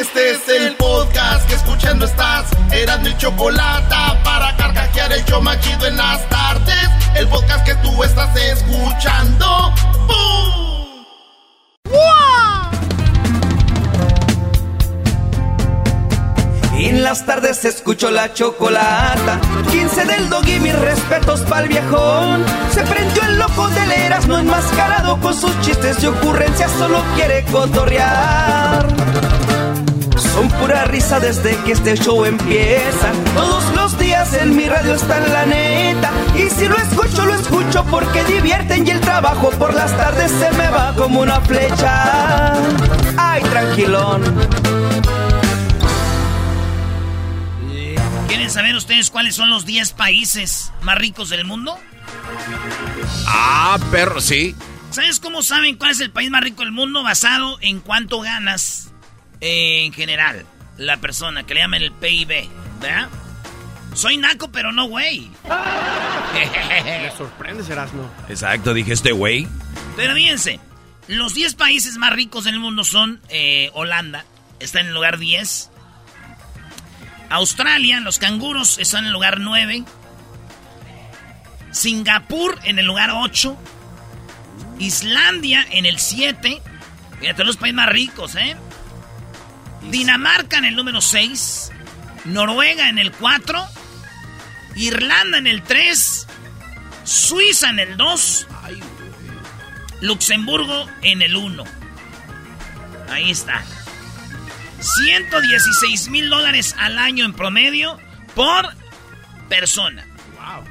Este es el podcast que escuchando estás. Eran mi chocolate para carcajear el yo machido en las tardes. El podcast que tú estás escuchando. ¡Bum! En las tardes escucho la chocolata. 15 del dog y mis respetos pa'l viejón. Se prendió el loco del Erasmo enmascarado con sus chistes y ocurrencias. Solo quiere cotorrear. Son pura risa desde que este show empieza. Todos los días en mi radio está la neta. Y si lo escucho, lo escucho porque divierten y el trabajo por las tardes se me va como una flecha. Ay, tranquilón. ¿Quieren saber ustedes cuáles son los 10 países más ricos del mundo? Ah, perro, sí. ¿Sabes cómo saben cuál es el país más rico del mundo basado en cuánto ganas en general la persona que le llaman el PIB? ¿Verdad? Soy naco, pero no güey. Me sorprende, Erasmo. Exacto, dije este güey. Pero fíjense, los 10 países más ricos del mundo son eh, Holanda, está en el lugar 10. Australia, los canguros están en el lugar 9. Singapur en el lugar 8. Islandia en el 7. Fíjate, los países más ricos, ¿eh? Dinamarca en el número 6. Noruega en el 4. Irlanda en el 3. Suiza en el 2. Luxemburgo en el 1. Ahí está. 116 mil dólares al año en promedio por persona. Wow.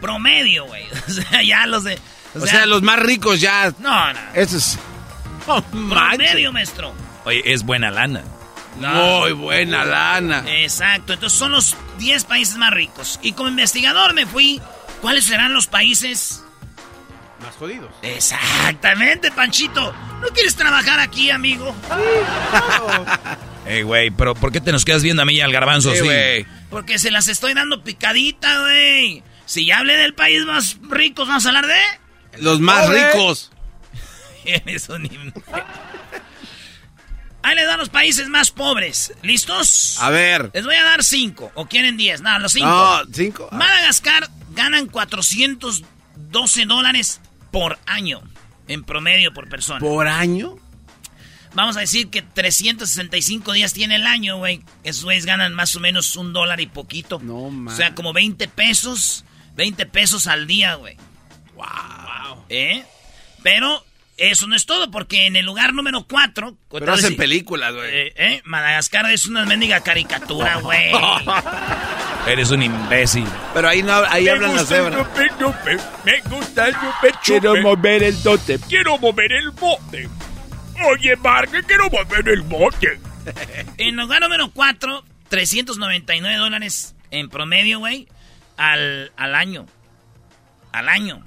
Promedio, güey. O sea, ya los de. O, sea, los más ricos ya. No, no. Eso es. Oh, Promedio, maestro. Oye, es buena lana. Muy buena lana. Exacto. Entonces son los 10 países más ricos. Y como investigador me fui. ¿Cuáles serán los países Más jodidos. Exactamente, Panchito. ¿No quieres trabajar aquí, amigo? Ey, güey, pero ¿por qué te nos quedas viendo a mí y al garbanzo Sí, así? güey. Porque se las estoy dando picadita, güey. Si ya hablé del país más rico, vamos a hablar de... Los más ricos. Un himno. Ahí les dan los países más pobres. ¿Listos? A ver. Les voy a dar cinco. ¿O quieren diez? No, los cinco. No, cinco. Madagascar ganan 412 dólares por año. En promedio por persona. ¿Por año? Vamos a decir que 365 días tiene el año, güey. Esos güeyes ganan más o menos un dólar y poquito. No, O sea, como 20 pesos. 20 pesos al día, güey. Wow. ¿Eh? Pero eso no es todo, porque en el lugar número 4... Pero hacen películas, güey. Eh, eh, Madagascar es una mendiga caricatura, güey. Eres un imbécil. Pero ahí no ahí hablan las cebras. Me gusta el chupe Quiero mover el dote. Quiero mover el bote. Oye, Marque, quiero mover el bote. En el lugar número 4, 399 dólares en promedio, güey, al, al año. Al año.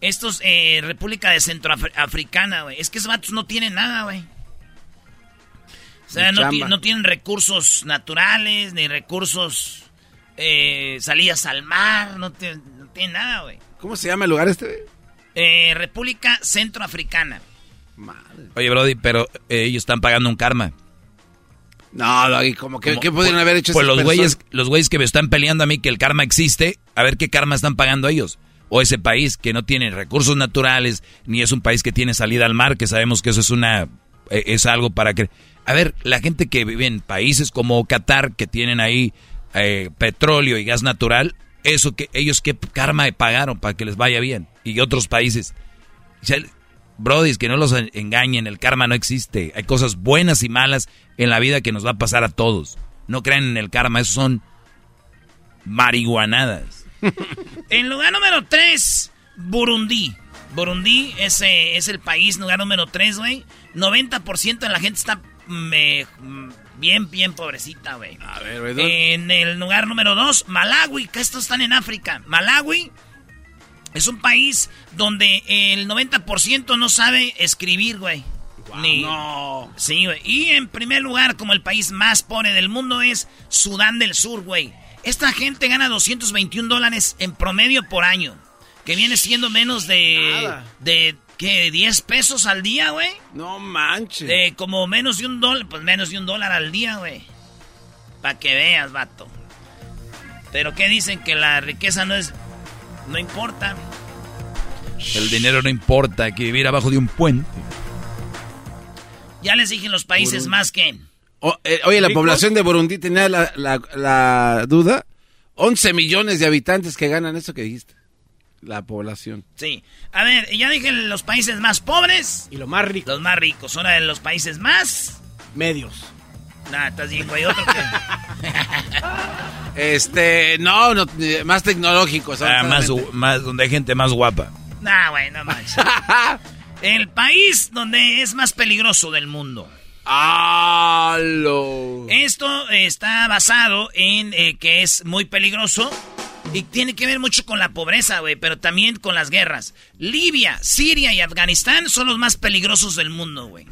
Estos, eh, República de Centroafricana, güey. Es que esos vatos no tienen nada, güey. O sea, no, tienen recursos naturales, ni recursos, eh, salidas al mar, no, tienen- no tienen nada, güey. ¿Cómo se llama el lugar este, güey? Eh, República Centroafricana. Oye, Brody, pero eh, ellos están pagando un karma. No, Doggy, como que, ¿qué pudieron haber hecho Pues los güeyes, los güeyes que me están peleando a mí que el karma existe, a ver qué karma están pagando ellos. O ese país que no tiene recursos naturales, ni es un país que tiene salida al mar, que sabemos que eso es una, eh, es algo para que... A ver, la gente que vive en países como Qatar, que tienen ahí eh, petróleo y gas natural, eso que ellos qué karma pagaron para que les vaya bien. Y otros países. Brody, que no los engañen, el karma no existe. Hay cosas buenas y malas en la vida que nos va a pasar a todos. No crean en el karma, eso son marihuanadas. en lugar número 3, Burundi. Burundi es, es el país, lugar número 3, güey. 90% de la gente está me, bien, bien pobrecita, güey. A ver, güey. En el lugar número 2, Malawi, que estos están en África. Malawi es un país donde el 90% no sabe escribir, güey. Ni... No. Sí, güey. Y en primer lugar, como el país más pobre del mundo, es Sudán del Sur, güey. Esta gente gana 221 dólares en promedio por año. Que viene siendo menos de. de ¿Qué? ¿10 pesos al día, güey? No manches. De como menos de un dólar. Pues menos de un dólar al día, güey. Para que veas, vato. Pero ¿qué dicen? Que la riqueza no es. No importa. El dinero no importa, hay que vivir abajo de un puente. Ya les dije en los países más que... Eh, oye, la población de Burundi tenía la, la, duda. 11 millones de habitantes que ganan eso que dijiste. La población. Sí. A ver, ya dije los países más pobres. Y los más ricos. Los más ricos. Ahora de los países más... Medios. Nah, estás bien, güey. Otro que... este, no, no, más tecnológicos. Ah, más, más, donde hay gente más guapa. Nah, güey, no manches. El país donde es más peligroso del mundo. Esto está basado en eh, que es muy peligroso y tiene que ver mucho con la pobreza, güey, pero también con las guerras. Libia, Siria y Afganistán son los más peligrosos del mundo, güey.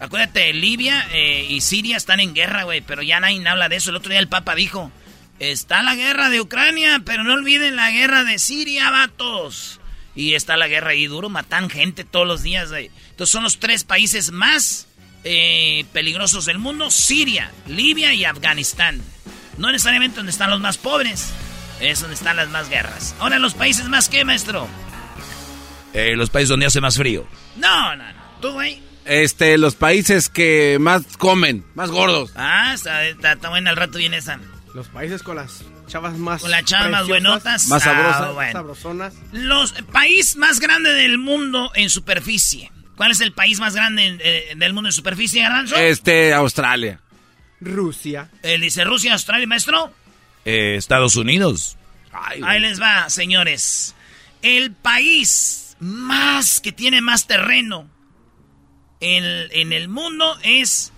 Acuérdate, Libia eh, y Siria están en guerra, güey, pero ya nadie habla de eso. El otro día el Papa dijo, está la guerra de Ucrania, pero no olviden la guerra de Siria, vatos. Y está la guerra ahí duro, matan gente todos los días. Güey. Entonces son los tres países más eh, peligrosos del mundo, Siria, Libia y Afganistán. No necesariamente donde están los más pobres, es donde están las más guerras. Ahora los países más qué, maestro. Eh, los países donde hace más frío. No, no, no. ¿Tú, güey? Este, los países que más comen, más gordos. Ah, está, está buena, al rato viene esa. Los países con las chavas más. Con las chavas más buenotas. Más ah, sabrosonas. Los país más grande del mundo en superficie. ¿Cuál es el país más grande eh, del mundo en superficie, Garanzo? Este, Australia. Rusia. Él dice Rusia, Australia, maestro. Eh, Estados Unidos. Ahí les va, señores. El país más que tiene más terreno en, en el mundo es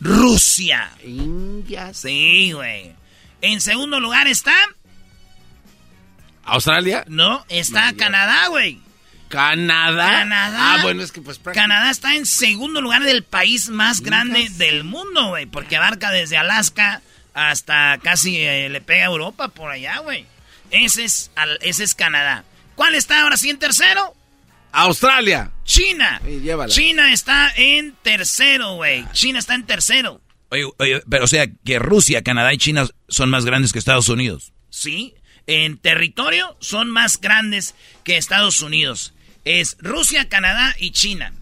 Rusia. India. Sí, güey. En segundo lugar está. ¿Australia? No, está Canadá, güey. ¿Canadá? Canadá. Ah, bueno, es que pues. Canadá está en segundo lugar del país más grande del mundo, güey. Porque abarca desde Alaska hasta casi eh, le pega a Europa por allá, güey. Ese es, ese es Canadá. ¿Cuál está ahora sí en tercero? Australia. China. China está en tercero, güey. China está en tercero. Oye, oye, pero o sea que Rusia, Canadá y China son más grandes que Estados Unidos. Sí, en territorio son más grandes que Estados Unidos. Es Rusia, Canadá y China.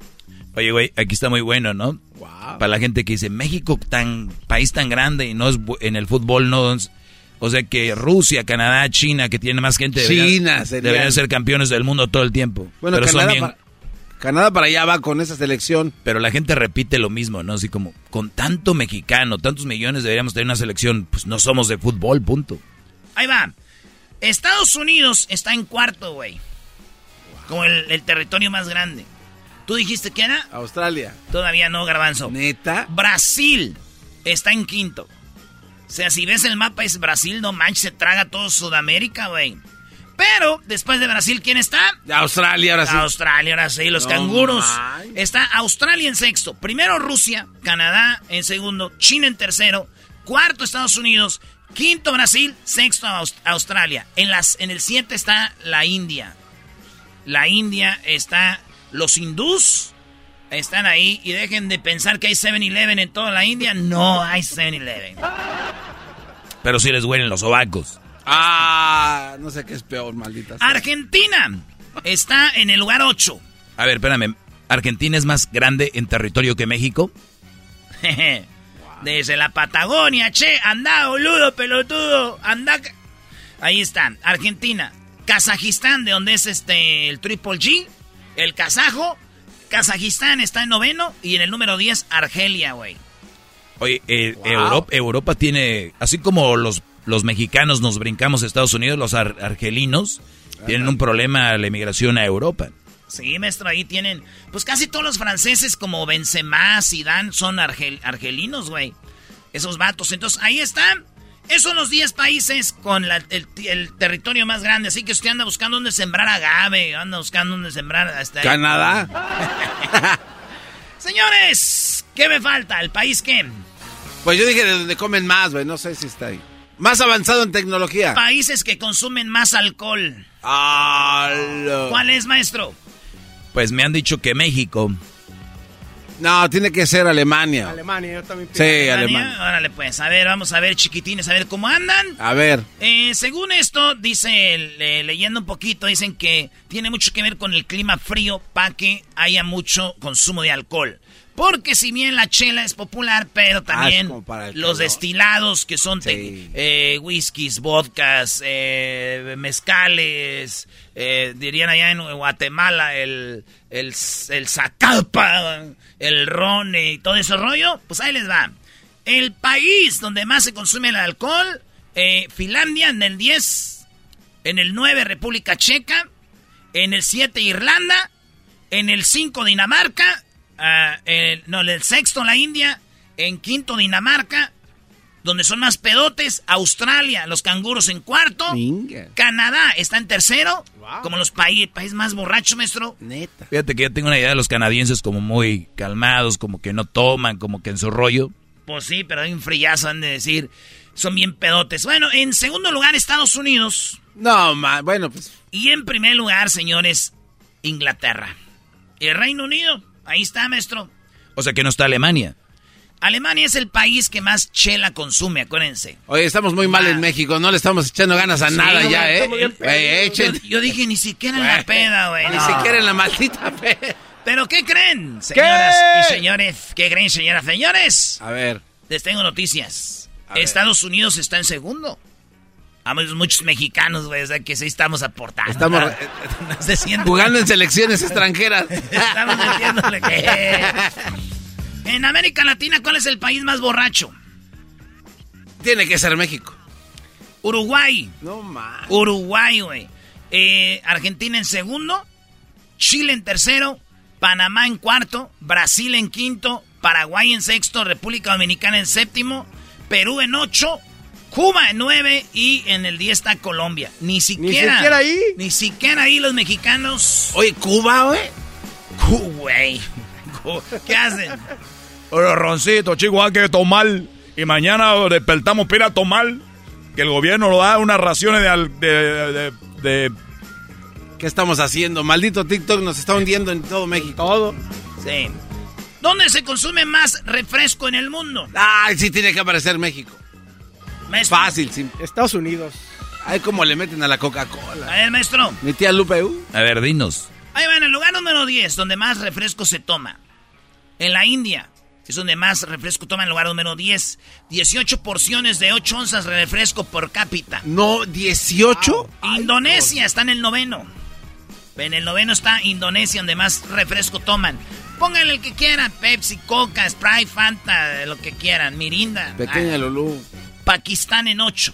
Oye, güey, aquí está muy bueno, ¿no? Wow. Para la gente que dice, México, tan país tan grande y no es en el fútbol, no... O sea que Rusia, Canadá, China, que tiene más gente, China deberían, ser campeones del mundo todo el tiempo. Bueno, Canadá, Canadá para allá va con esa selección. Pero la gente repite lo mismo, ¿no? Así como, con tanto mexicano, tantos millones deberíamos tener una selección. Pues no somos de fútbol, punto. Ahí va. Estados Unidos está en cuarto, güey. Como el, territorio más grande. ¿Tú dijiste que era? Australia. Todavía no, Garbanzo. ¿Neta? Brasil está en quinto. O sea, si ves el mapa es Brasil, no manches, se traga todo Sudamérica, güey. Pero después de Brasil, ¿quién está? Australia, ahora sí. Australia, ahora sí, los canguros. Está Australia en sexto. Primero Rusia, Canadá en segundo, China en tercero, cuarto Estados Unidos, quinto Brasil, sexto Australia. En, las, en el siete está la India. La India está los hindús. Están ahí y dejen de pensar que hay 7-Eleven en toda la India. No hay 7-Eleven. Pero si les huelen los sobacos. Ah, no sé qué es peor, maldita. Argentina está en el lugar 8. A ver, espérame. ¿Argentina es más grande en territorio que México? Desde la Patagonia, che, anda, boludo, pelotudo, anda. Ahí están, Argentina, Kazajistán, de donde es este el Triple G, el kazajo. Kazajistán está en noveno y en el número 10, Argelia, güey. Oye, eh, Europa, Europa, tiene, así como los, los mexicanos nos brincamos a Estados Unidos, los argelinos tienen un problema la emigración a Europa. Sí, maestro, ahí tienen. Pues casi todos los franceses, como Benzema, Zidane, son argelinos, güey. Esos vatos. Entonces, ahí están. Esos son los 10 países con el, territorio más grande. Así que usted anda buscando dónde sembrar agave, anda buscando dónde sembrar hasta Canadá. Señores, ¿qué me falta? ¿El país qué? Pues yo dije de donde comen más, güey. No sé si está ahí. Más avanzado en tecnología. Países que consumen más alcohol. ¿Cuál es, maestro? Pues me han dicho que México. No, tiene que ser Alemania. Alemania, yo también pienso. Sí, Alemania. Órale, pues, a ver, vamos a ver, chiquitines, a ver cómo andan. A ver. Eh, según esto, dice, leyendo un poquito, dicen que tiene mucho que ver con el clima frío para que haya mucho consumo de alcohol. Porque si bien la chela es popular, pero ah, también los destilados que son eh, whiskies, vodkas, eh, mezcales, eh, dirían allá en Guatemala el, el, el zacalpa, el ron y todo ese rollo, pues ahí les va. El país donde más se consume el alcohol, Finlandia en el 10, en el 9 República Checa, en el 7 Irlanda, en el 5 Dinamarca, Ah, no, el sexto la India, en quinto Dinamarca, donde son más pedotes, Australia, los canguros en cuarto, Canadá está en tercero, como los países más borrachos, maestro. Neta. Fíjate que yo tengo una idea de los canadienses como muy calmados, como que no toman, como que en su rollo. Pues sí, pero hay un frillazo, han de decir, son bien pedotes. Bueno, en segundo lugar, Estados Unidos. No, bueno, pues. Y en primer lugar, señores, Inglaterra. Y el Reino Unido. Ahí está, maestro. O sea que no está Alemania. Alemania es el país que más chela consume, acuérdense. Oye, estamos muy mal en ah. México, no le estamos echando ganas a nada ya, ¿eh? Yo, dije, ni siquiera en la peda, güey. Ni siquiera en la maldita peda. ¿Pero qué creen, señoras y señores? ¿Qué creen, señoras y señores? A ver. Les tengo noticias. Estados Unidos está en segundo. Hay muchos mexicanos, güey, o sea que sí estamos aportando. Estamos jugando en selecciones extranjeras. estamos metiéndole que... En América Latina, ¿cuál es el país más borracho? Tiene que ser México. Uruguay. No más. Uruguay, güey. Eh, Argentina en segundo. Chile en tercero. Panamá en cuarto. Brasil en quinto. Paraguay en sexto. República Dominicana en séptimo. Perú en ocho. Cuba en 9 y en el 10 está Colombia. Ni siquiera. Ni siquiera ahí. Ni siquiera ahí los mexicanos. Oye, Cuba, güey. Güey. ¿Qué hacen? Oye, Roncito, chico, hay que tomar. Y mañana despertamos para a tomar. Que el gobierno lo da unas raciones de, de, ¿Qué estamos haciendo? Maldito TikTok nos está hundiendo en todo México. Todo. Sí. ¿Dónde se consume más refresco en el mundo? Ay, sí tiene que aparecer México. Fácil, sí. Estados Unidos. Ay, cómo le meten a la Coca-Cola. A ver, maestro. Mi tía Lupe. Uh. A ver, dinos. Ahí va, en el lugar número 10, donde más refresco se toma. En la India, es donde más refresco toma en el lugar número 10. 18 porciones de 8 onzas de refresco por cápita. No, 18. Indonesia está en el noveno. En el noveno está Indonesia, donde más refresco toman. Pónganle el que quieran, Pepsi, Coca, Sprite, Fanta, lo que quieran, Mirinda. Pequeña. Lulú. Pakistán en 8.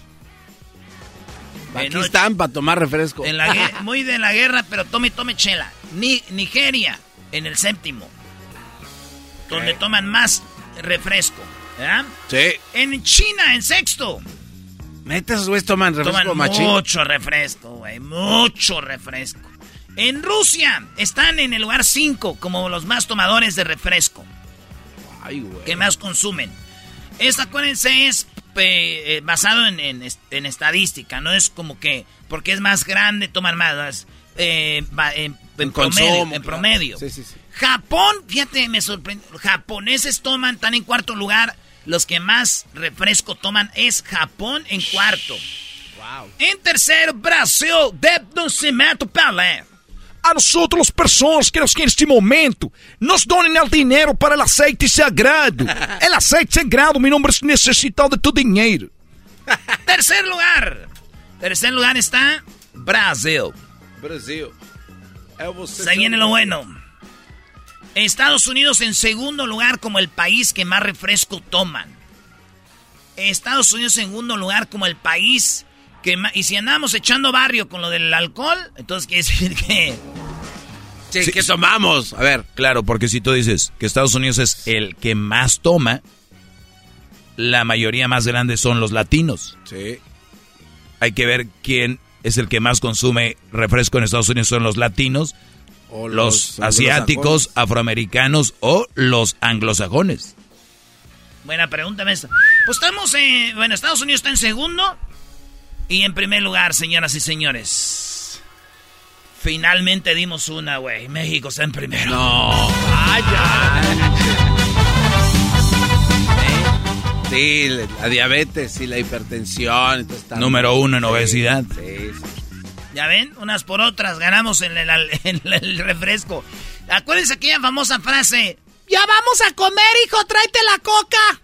Pakistán para tomar refresco. En la, muy de la guerra, pero tome, tome chela. Ni, Nigeria en el séptimo. Donde toman más refresco. ¿verdad? Sí. En China en sexto. Metes, güey, toman refresco toman Mucho refresco, güey. Mucho refresco. En Rusia están en el lugar 5 como los más tomadores de refresco. Ay, güey. Que más consumen. Esta, acuérdense, es eh, basado en, estadística, no es como que porque es más grande toman más, eh, en, promedio. Japón, fíjate, me sorprende, japoneses toman, están en cuarto lugar, los que más refresco toman es Japón en cuarto. En tercero, Brasil, de Nascimento Pelé. A nosotros las personas que en este momento nos donen el dinero para el aceite sagrado. El aceite sagrado, mi nombre es necesitado de tu dinero. Tercer lugar. Tercer lugar está Brasil. Brasil. Se viene lo bueno. Estados Unidos en segundo lugar como el país que más refresco toman. Estados Unidos en segundo lugar como el país que más... Y si andamos echando barrio con lo del alcohol, entonces quiere decir que... Sí, que tomamos. A ver. Claro, porque si tú dices que Estados Unidos es el que más toma, la mayoría más grande son los latinos. Sí. Hay que ver quién es el que más consume refresco en Estados Unidos. Son los latinos, O los, asiáticos, afroamericanos o los anglosajones. Buena pregunta, maestro. Pues estamos en... Bueno, Estados Unidos está en segundo. Y en primer lugar, señoras y señores. Finalmente dimos una, güey. México está en primero. No. Sí, la diabetes y la hipertensión. Número uno en Sí, obesidad. Sí, sí. Ya ven, unas por otras ganamos en el, en el refresco. Acuérdense aquella famosa frase. Ya vamos a comer, hijo, tráete la coca.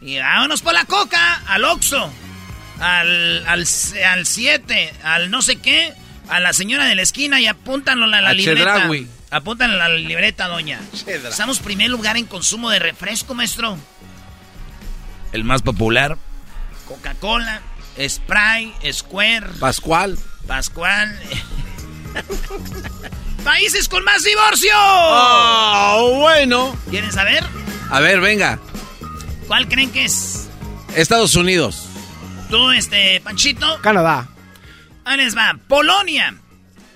Y vámonos por la coca, al Oxxo, al, al, al 7, al no sé qué, a la señora de la esquina y apúntanlo a la A libreta. Chedraui. Apúntanlo a la libreta, doña. Chedra. Estamos primer lugar en consumo de refresco, maestro. El más popular. Coca-Cola, Sprite, Square, Pascual. Pascual. Países con más divorcio. Oh, bueno. ¿Quieren saber? A ver, venga. ¿Cuál creen que es? Estados Unidos. Tú, este, Panchito. Canadá. Ahí les va. Polonia.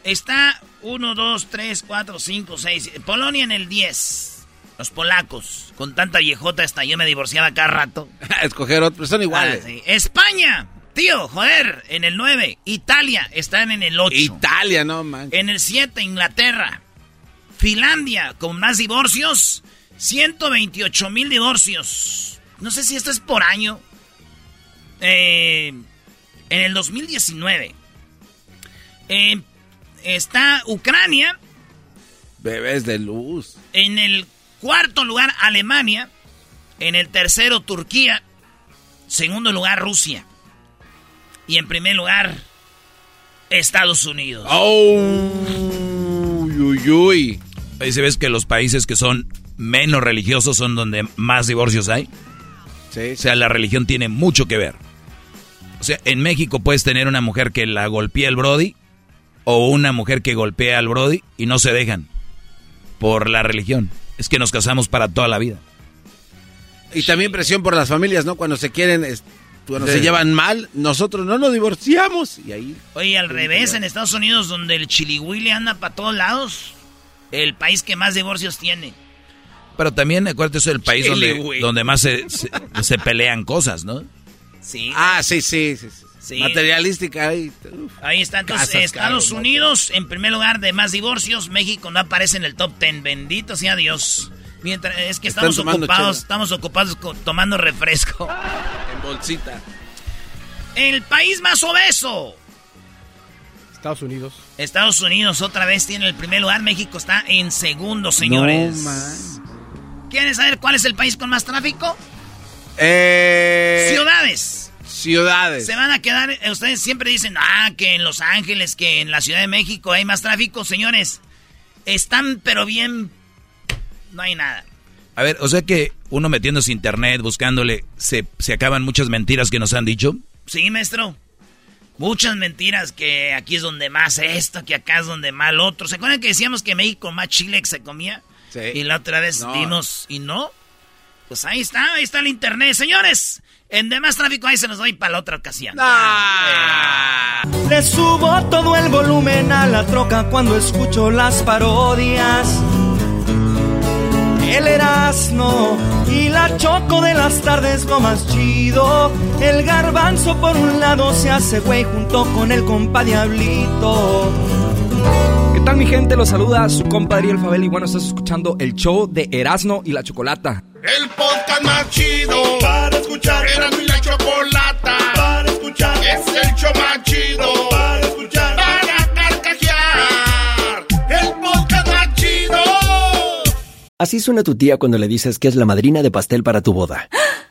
Está 1, 2, 3, 4, 5, 6. Polonia en el 10. Los polacos. Con tanta viejota hasta yo me divorciaba cada rato. Escoger otro. Son iguales. Ah, sí. España. Tío, joder, en el 9. Italia están en el 8. Italia, no man. En el 7, Inglaterra. Finlandia, con más divorcios. 128 mil divorcios. No sé si esto es por año. Eh, en el 2019. Eh, está Ucrania. Bebés de luz. En el cuarto lugar, Alemania. En el tercero, Turquía. Segundo lugar, Rusia. Y en primer lugar, Estados Unidos. Oh, uy, uy, uy. Ahí se ves que los países que son menos religiosos son donde más divorcios hay. Sí, O sea, la religión tiene mucho que ver. O sea, en México puedes tener una mujer que la golpea el Brody o una mujer que golpea al Brody y no se dejan por la religión. Es que nos casamos para toda la vida. Y también presión por las familias, ¿no? Cuando se quieren, es- cuando Sí. se llevan mal, nosotros no nos divorciamos. Y ahí. Oye, al revés, en Estados Unidos, donde el chilihuile anda para todos lados, el país que más divorcios tiene. Pero también acuérdate eso del país donde, donde más se, se- se pelean cosas, ¿no? Sí. Ah, sí, sí, sí. sí. Sí. Materialística ahí. uf. Ahí está entonces Casas, Estados Unidos en primer lugar de más divorcios, México no aparece en el top 10, bendito sea Dios. Mientras es que Están estamos ocupados, chela. estamos ocupados tomando refresco. En bolsita. El país más obeso, Estados Unidos. Estados Unidos otra vez tiene el primer lugar, México está en segundo, señores. No, man. ¿Quieren saber cuál es el país con más tráfico? Eh, Ciudades. Ciudades. Se van a quedar, eh, ustedes siempre dicen, ah, que en Los Ángeles, que en la Ciudad de México hay más tráfico, señores. Están pero bien, no hay nada. A ver, o sea que uno metiéndose internet, buscándole, se, se acaban muchas mentiras que nos han dicho. Sí, maestro. Muchas mentiras que aquí es donde más esto, que acá es donde más lo otro. ¿Se acuerdan que decíamos que México más chile que se comía? Sí. Y la otra vez No. vimos y no. Pues ahí está, ahí está el internet. Señores, en demás tráfico ahí se nos doy para la otra ocasión. Ah. Le subo todo el volumen a la troca cuando escucho las parodias. El Erasmo y la Choco de las tardes lo más chido. El garbanzo por un lado se hace güey junto con el compa Diablito. ¿Qué tal mi gente? Los saluda su compadre El Fabel y bueno, estás escuchando el show de Erasmo y la Chocolata. El podcast más chido para escuchar. Erasmo y la Chocolata para escuchar. Es el show más chido para escuchar. Para carcajear. El podcast más chido. Así suena tu tía cuando le dices que es la madrina de pastel para tu boda.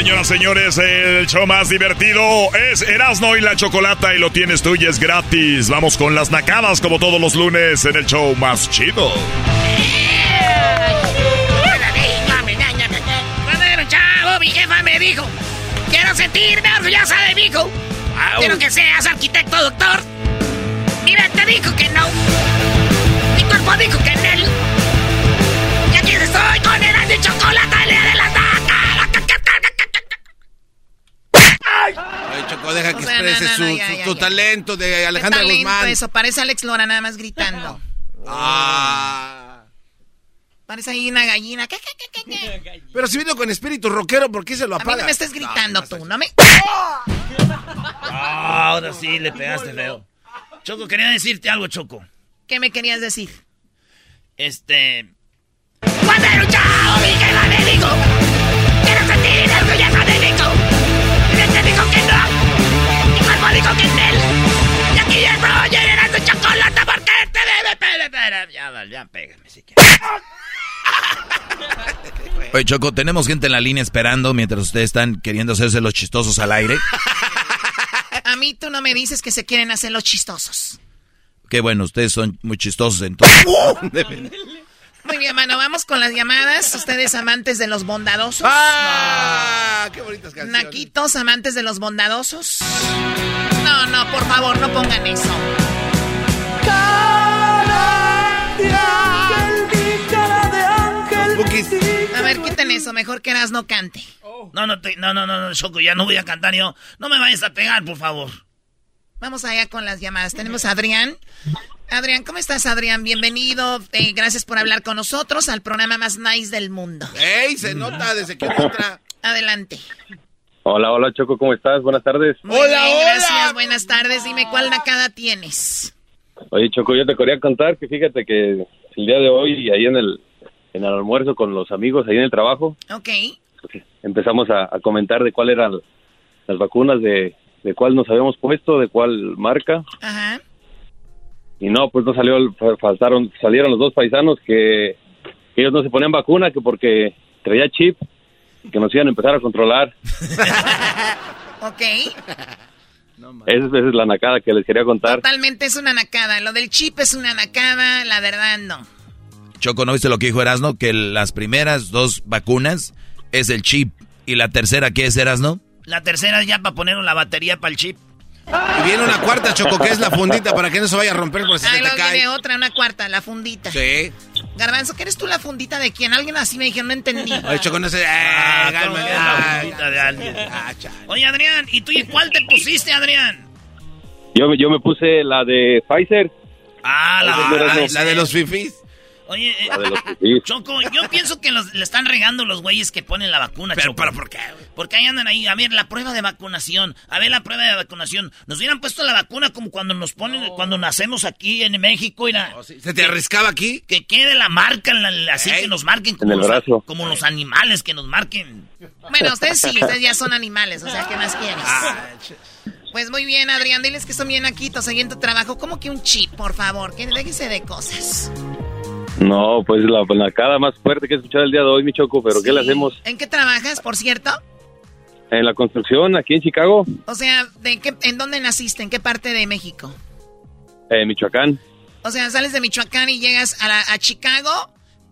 Señoras, señores, el show más divertido es Erasno y la Chocolata y lo tienes tú y es gratis. Vamos con las nacadas como todos los lunes en el show más chido. Mi jefa me dijo, quiero sentirme orgullosa de mi hijo. Quiero que seas arquitecto, doctor. Y te dijo que no. Mi cuerpo dijo que él. Y aquí estoy con el chocolate, taca. Ay, Choco, deja que exprese su, su, talento de Alejandra talento Guzmán. Eso, parece Alex Lora nada más gritando. Ah. Parece ahí una gallina. ¿Qué, qué, qué, qué, qué? Pero si vino con espíritu rockero, ¿por qué se lo A mí apaga? no me estés gritando tú, ¿no me...? Ah, ahora sí le pegaste feo. Choco, quería decirte algo, Choco. ¿Qué me querías decir? Este. Cuando era un Oye, Choco, tenemos gente en la línea esperando mientras ustedes están queriendo hacerse los chistosos al aire. A mí tú no me dices que se quieren hacer los chistosos. Qué bueno, ustedes son muy chistosos entonces. Muy bien, mano, vamos con las llamadas. Ustedes amantes de los bondadosos. ¡Ah! ¡Qué bonitas canciones! Naquitos, amantes de los bondadosos. No, no, por favor, no pongan eso. A ver, quiten eso, mejor que Eras no cante. No, no, te- no, no, no, no, Choco, ya no voy a cantar yo. No me vayas a pegar, por favor. Vamos allá con las llamadas. Tenemos a Adrián. Adrián, ¿cómo estás, Adrián? Bienvenido. Eh, gracias por hablar con nosotros al programa más nice del mundo. ¡Ey! Se nota desde que entra. Adelante. Hola, hola Choco, ¿cómo estás? Buenas tardes. Muy bien, gracias. Buenas tardes. Dime cuál nacada tienes. Oye Choco, yo te quería contar que fíjate que el día de hoy, ahí en el, en el almuerzo con los amigos, ahí en el trabajo, Ok. empezamos a, a comentar de cuál eran las vacunas, de, de cuál nos habíamos puesto, de cuál marca. Ajá. Y no, pues no salió, faltaron, salieron los dos paisanos que, que ellos no se ponían vacuna, que porque traía chip, que nos iban a empezar a controlar. Ok. Esa, es- esa es la nacada que les quería contar. Totalmente es una nacada. Lo del chip es una nacada, la verdad no. Choco, ¿no viste lo que dijo Erasno? Que las primeras dos vacunas es el chip. ¿Y la tercera qué es Erasno? La tercera es ya para poner la batería para el chip. Y viene una cuarta, Choco, que es la fundita para que no se vaya a romper por si Ah, se te luego viene cae. otra, una cuarta, la fundita. Sí. Garbanzo, ¿qué eres tú la fundita de quién? Alguien así me dijeron, no entendí. Oye, Choco, no se... Ah, ¡Eh, ¿cómo cálmate! la Ay, fundita de alguien? ah. Oye, Adrián, ¿y tú y cuál te pusiste, Adrián? Yo, me- yo me puse la de Pfizer. Ah, la, Ah, de, La de los fifís. Oye, eh, La los. Choco, yo pienso que los, le están regando los güeyes que ponen la vacuna, Pero, Choco. ¿pero por qué? Porque ahí andan ahí, a ver, la prueba de vacunación, a ver la prueba de vacunación. Nos hubieran puesto la vacuna como cuando nos ponen, cuando nacemos aquí en México, mira. Oh, ¿Se te arriscaba aquí? Que quede la marca, la- la- así Ey. que nos marquen como, el los, brazo. como los animales que nos marquen. Bueno, ustedes sí, ustedes ya son animales, o sea, ¿qué más quieres? Ah, Pues muy bien, Adrián, diles que son bien naquitos ahí en tu trabajo. ¿Cómo que un chip, por favor? Que déjese de cosas. No, pues la nacada más fuerte que he escuchado el día de hoy, mi Choco, pero ¿qué le hacemos? ¿En qué trabajas, por cierto? En la construcción, aquí en Chicago, O sea, ¿de qué, ¿en dónde naciste? ¿En qué parte de México? en Michoacán. O sea, sales de Michoacán y llegas a, Chicago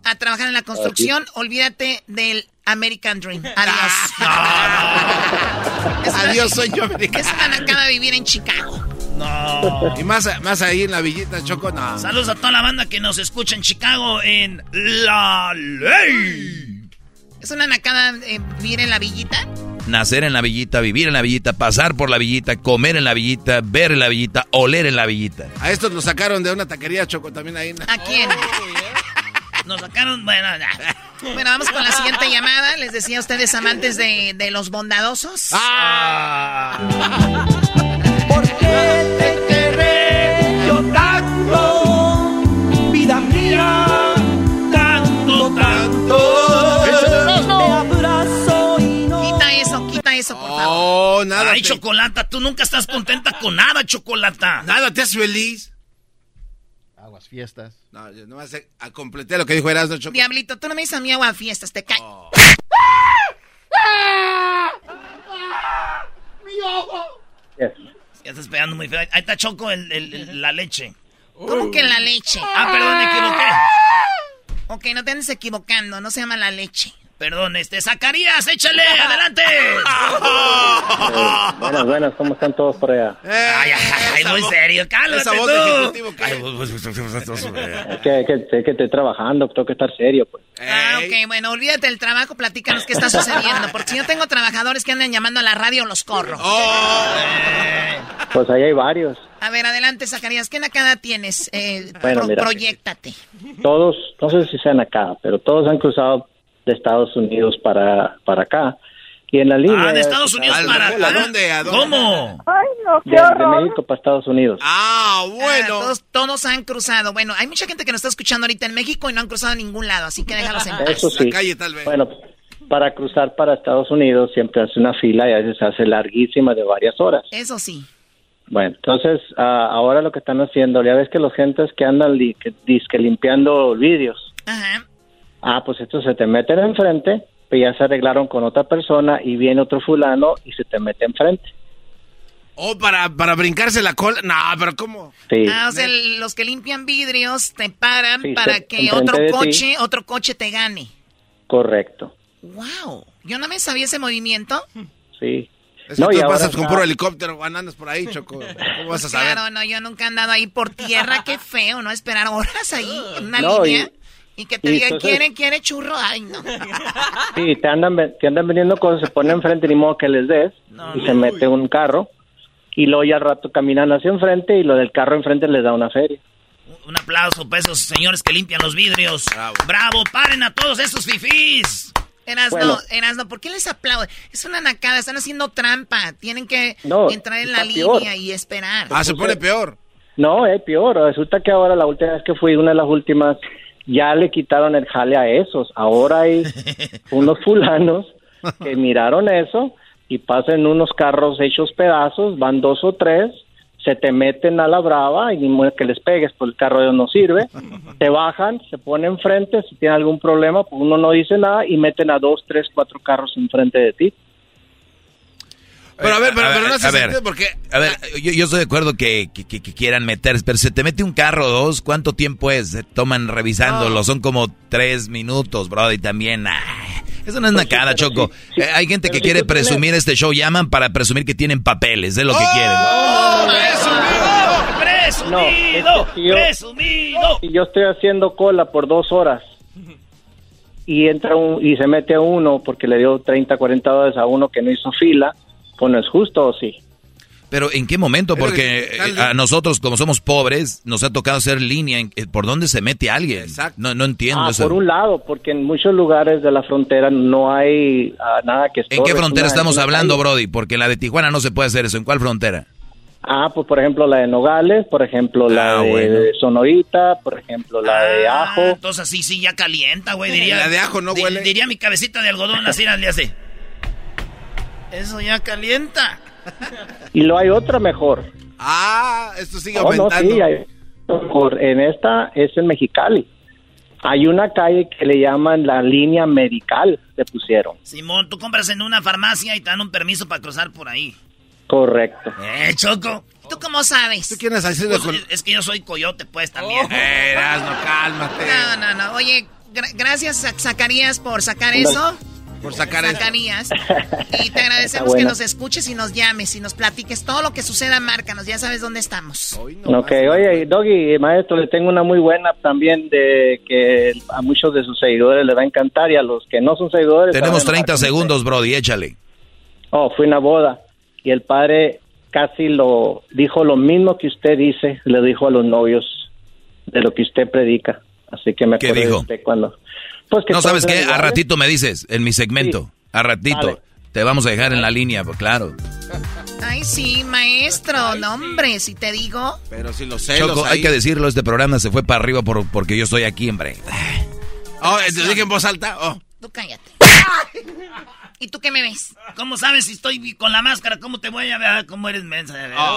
a trabajar en la construcción, olvídate del American Dream. Adiós. Adiós, soy yo americano. Es una nacada vivir en Chicago. No. Y más, más ahí en la villita, Choco, no. Saludos a toda la banda que nos escucha en Chicago en La Ley. ¿Es una nacada eh, vivir en la villita? Nacer en la villita, vivir en la villita, pasar por la villita, comer en la villita, ver en la villita, oler en la villita. A estos nos sacaron de una taquería, Choco, también ahí. ¿A quién? Nos sacaron, bueno, Bueno, vamos con la siguiente llamada. Les decía a ustedes, amantes de, de los bondadosos. ¡Ah! ¿Por qué Oh, nada. Ay, Chocolata, tú nunca estás contenta con nada, Chocolata. Nada, te haces feliz fiestas. No, yo no sé, a completar lo que dijo Erasmo Choco. Diablito, tú no me dices a mí agua a fiestas, te cae. Oh. ¡Mi ojo! Ya estás pegando muy feo. Ahí está Choco el, la leche. ¿Cómo que la leche? Ah, perdón, me equivoqué. Ok, no te andes equivocando, no se llama la leche. Perdón, este, Zacarías, échale, adelante. buenas, buenas, ¿cómo están todos por allá? ay, ay, muy serio, cálmate de ejecutivo. es que, que, que estoy trabajando, tengo que estar serio, pues. Ah, ok, bueno, olvídate del trabajo, platícanos qué está sucediendo, porque si yo tengo trabajadores que andan llamando a la radio, los corro. Oh. Pues ahí hay varios. A ver, adelante, Zacarías, ¿qué nacada tienes? Eh, bueno, mira, proyectate. Todos, no sé si sean acá, pero todos han cruzado de Estados Unidos para, para acá. Y en la línea... Ah, de Estados Unidos para acá. ¿A dónde? ¿A dónde? ¿Cómo? Ay, no, qué de, de, México para Estados Unidos. Ah, bueno. Ah, todos, han cruzado. Bueno, hay mucha gente que nos está escuchando ahorita en México y no han cruzado a ningún lado, así que déjalos en paz. Eso sí. La calle, tal vez. Bueno, para cruzar para Estados Unidos siempre hace una fila y a veces hace larguísima de varias horas. Eso sí. Bueno, entonces uh, ahora lo que están haciendo, ya ves que los gentes que andan li que, disque limpiando vídeos. Ajá Ah, pues estos se te meten enfrente, pues ya se arreglaron con otra persona y viene otro fulano y se te mete enfrente. Oh, para, para brincarse la cola. No, pero ¿cómo? Sí. Ah, o sea, los que limpian vidrios te paran para que otro coche, otro coche te gane. Correcto. Wow. Yo no me sabía ese movimiento. Sí. Es no, y ahora pasas con puro helicóptero, andas por ahí, Choco. ¿Cómo vas a saber? Claro, no, yo nunca he andado ahí por tierra. Qué feo, ¿no? Esperar horas ahí en una línea. Y que te digan, ¿quieren, quiere churro? Ay, no. Sí, te andan, te andan vendiendo cosas, se ponen enfrente, ni modo que les des, y se mete un carro, y luego ya al rato caminan hacia enfrente, y lo del carro enfrente les da una feria. Un aplauso para esos señores que limpian los vidrios. Bravo. Bravo, paren a todos esos fifís. Erasno, Erasno, ¿por qué les aplaude? Es una nacada, están haciendo trampa. Tienen que entrar en la línea y esperar. Ah, se pone peor. No, es peor. Resulta que ahora la última vez que fui, una de las últimas, ya le quitaron el jale a esos. Ahora hay unos fulanos que miraron eso y pasan unos carros hechos pedazos, van dos o tres, se te meten a la brava y ni que les pegues, pues el carro no sirve, te bajan, se ponen enfrente, si tienen algún problema, pues uno no dice nada y meten a dos, tres, cuatro carros enfrente de ti. Pero a ver, pero, no se ver, porque... A ver, yo, yo, estoy de acuerdo que, que, quieran meterse, pero se te mete un carro o dos, ¿cuánto tiempo es? Se toman revisándolo, son como tres minutos, bro, y también... eso no es una pues cara, Choco. Eh, hay gente que quiere presumir este show, llaman para presumir que tienen papeles, es lo que quieren. ¡Oh, ¡Presumido! ¡Presumido! ¡Presumido! Y yo estoy haciendo cola por dos horas y entra un, y se mete a uno porque le dio 30, 40 dólares a uno que no hizo fila pues no es justo o sí. Pero ¿en qué momento? Porque eh, a nosotros, como somos pobres, nos ha tocado hacer línea. Eh, ¿Por dónde se mete alguien? No, no entiendo ah, eso. Por un lado, porque en muchos lugares de la frontera no hay ah, nada que... ¿En qué frontera estamos hablando, Brody? Porque en la de Tijuana no se puede hacer eso. ¿En cuál frontera? Ah, pues por ejemplo la de Nogales, por ejemplo la ah, de Sonorita, por ejemplo la de Ajo. Entonces así sí ya calienta, güey, diría. La de Ajo no huele. Diría mi cabecita de algodón, así le hace. Eso ya calienta. Y lo hay otra mejor. Ah, esto sigue aumentando. sí, hay, en esta es en Mexicali. Hay una calle que le llaman la línea medical, le pusieron. Simón, tú compras en una farmacia y te dan un permiso para cruzar por ahí. Correcto. Eh, Choco. ¿Tú cómo sabes? ¿Tú quién has pues, Es que yo soy coyote, pues, también. Oh. Eh, cálmate. No, no, no. Oye, gra gracias, Zacarías, por sacar eso. Por sacar eso. Zacarías. Y te agradecemos bueno. que nos escuches y nos llames y nos platiques todo lo que suceda, márcanos. Ya sabes dónde estamos. Ok, oye, Doggy, maestro, le tengo una muy buena también de que a muchos de sus seguidores les va a encantar y a los que no son seguidores... Tenemos saben 30 segundos, Brody, échale. Oh, fue una boda y el padre casi lo dijo lo mismo que usted dice, le dijo a los novios de lo que usted predica. Así que me ¿Qué acuerdo de dijo? usted cuando... Pues que No, ¿sabes qué? A ratito me dices, en mi segmento. A ratito. Vale. Te vamos a dejar en la línea, pues claro. Ay, sí, maestro. No, hombre, si te digo. Pero si los celos Choco, ahí. hay que decirlo, este programa se fue para arriba por, porque yo estoy aquí, hombre. Oh, ¿te dije en voz alta? Oh. Tú cállate. ¿Y tú qué me ves? ¿Cómo sabes si estoy con la máscara? ¿Cómo te voy a ver? ¿Cómo eres mensa? Oh.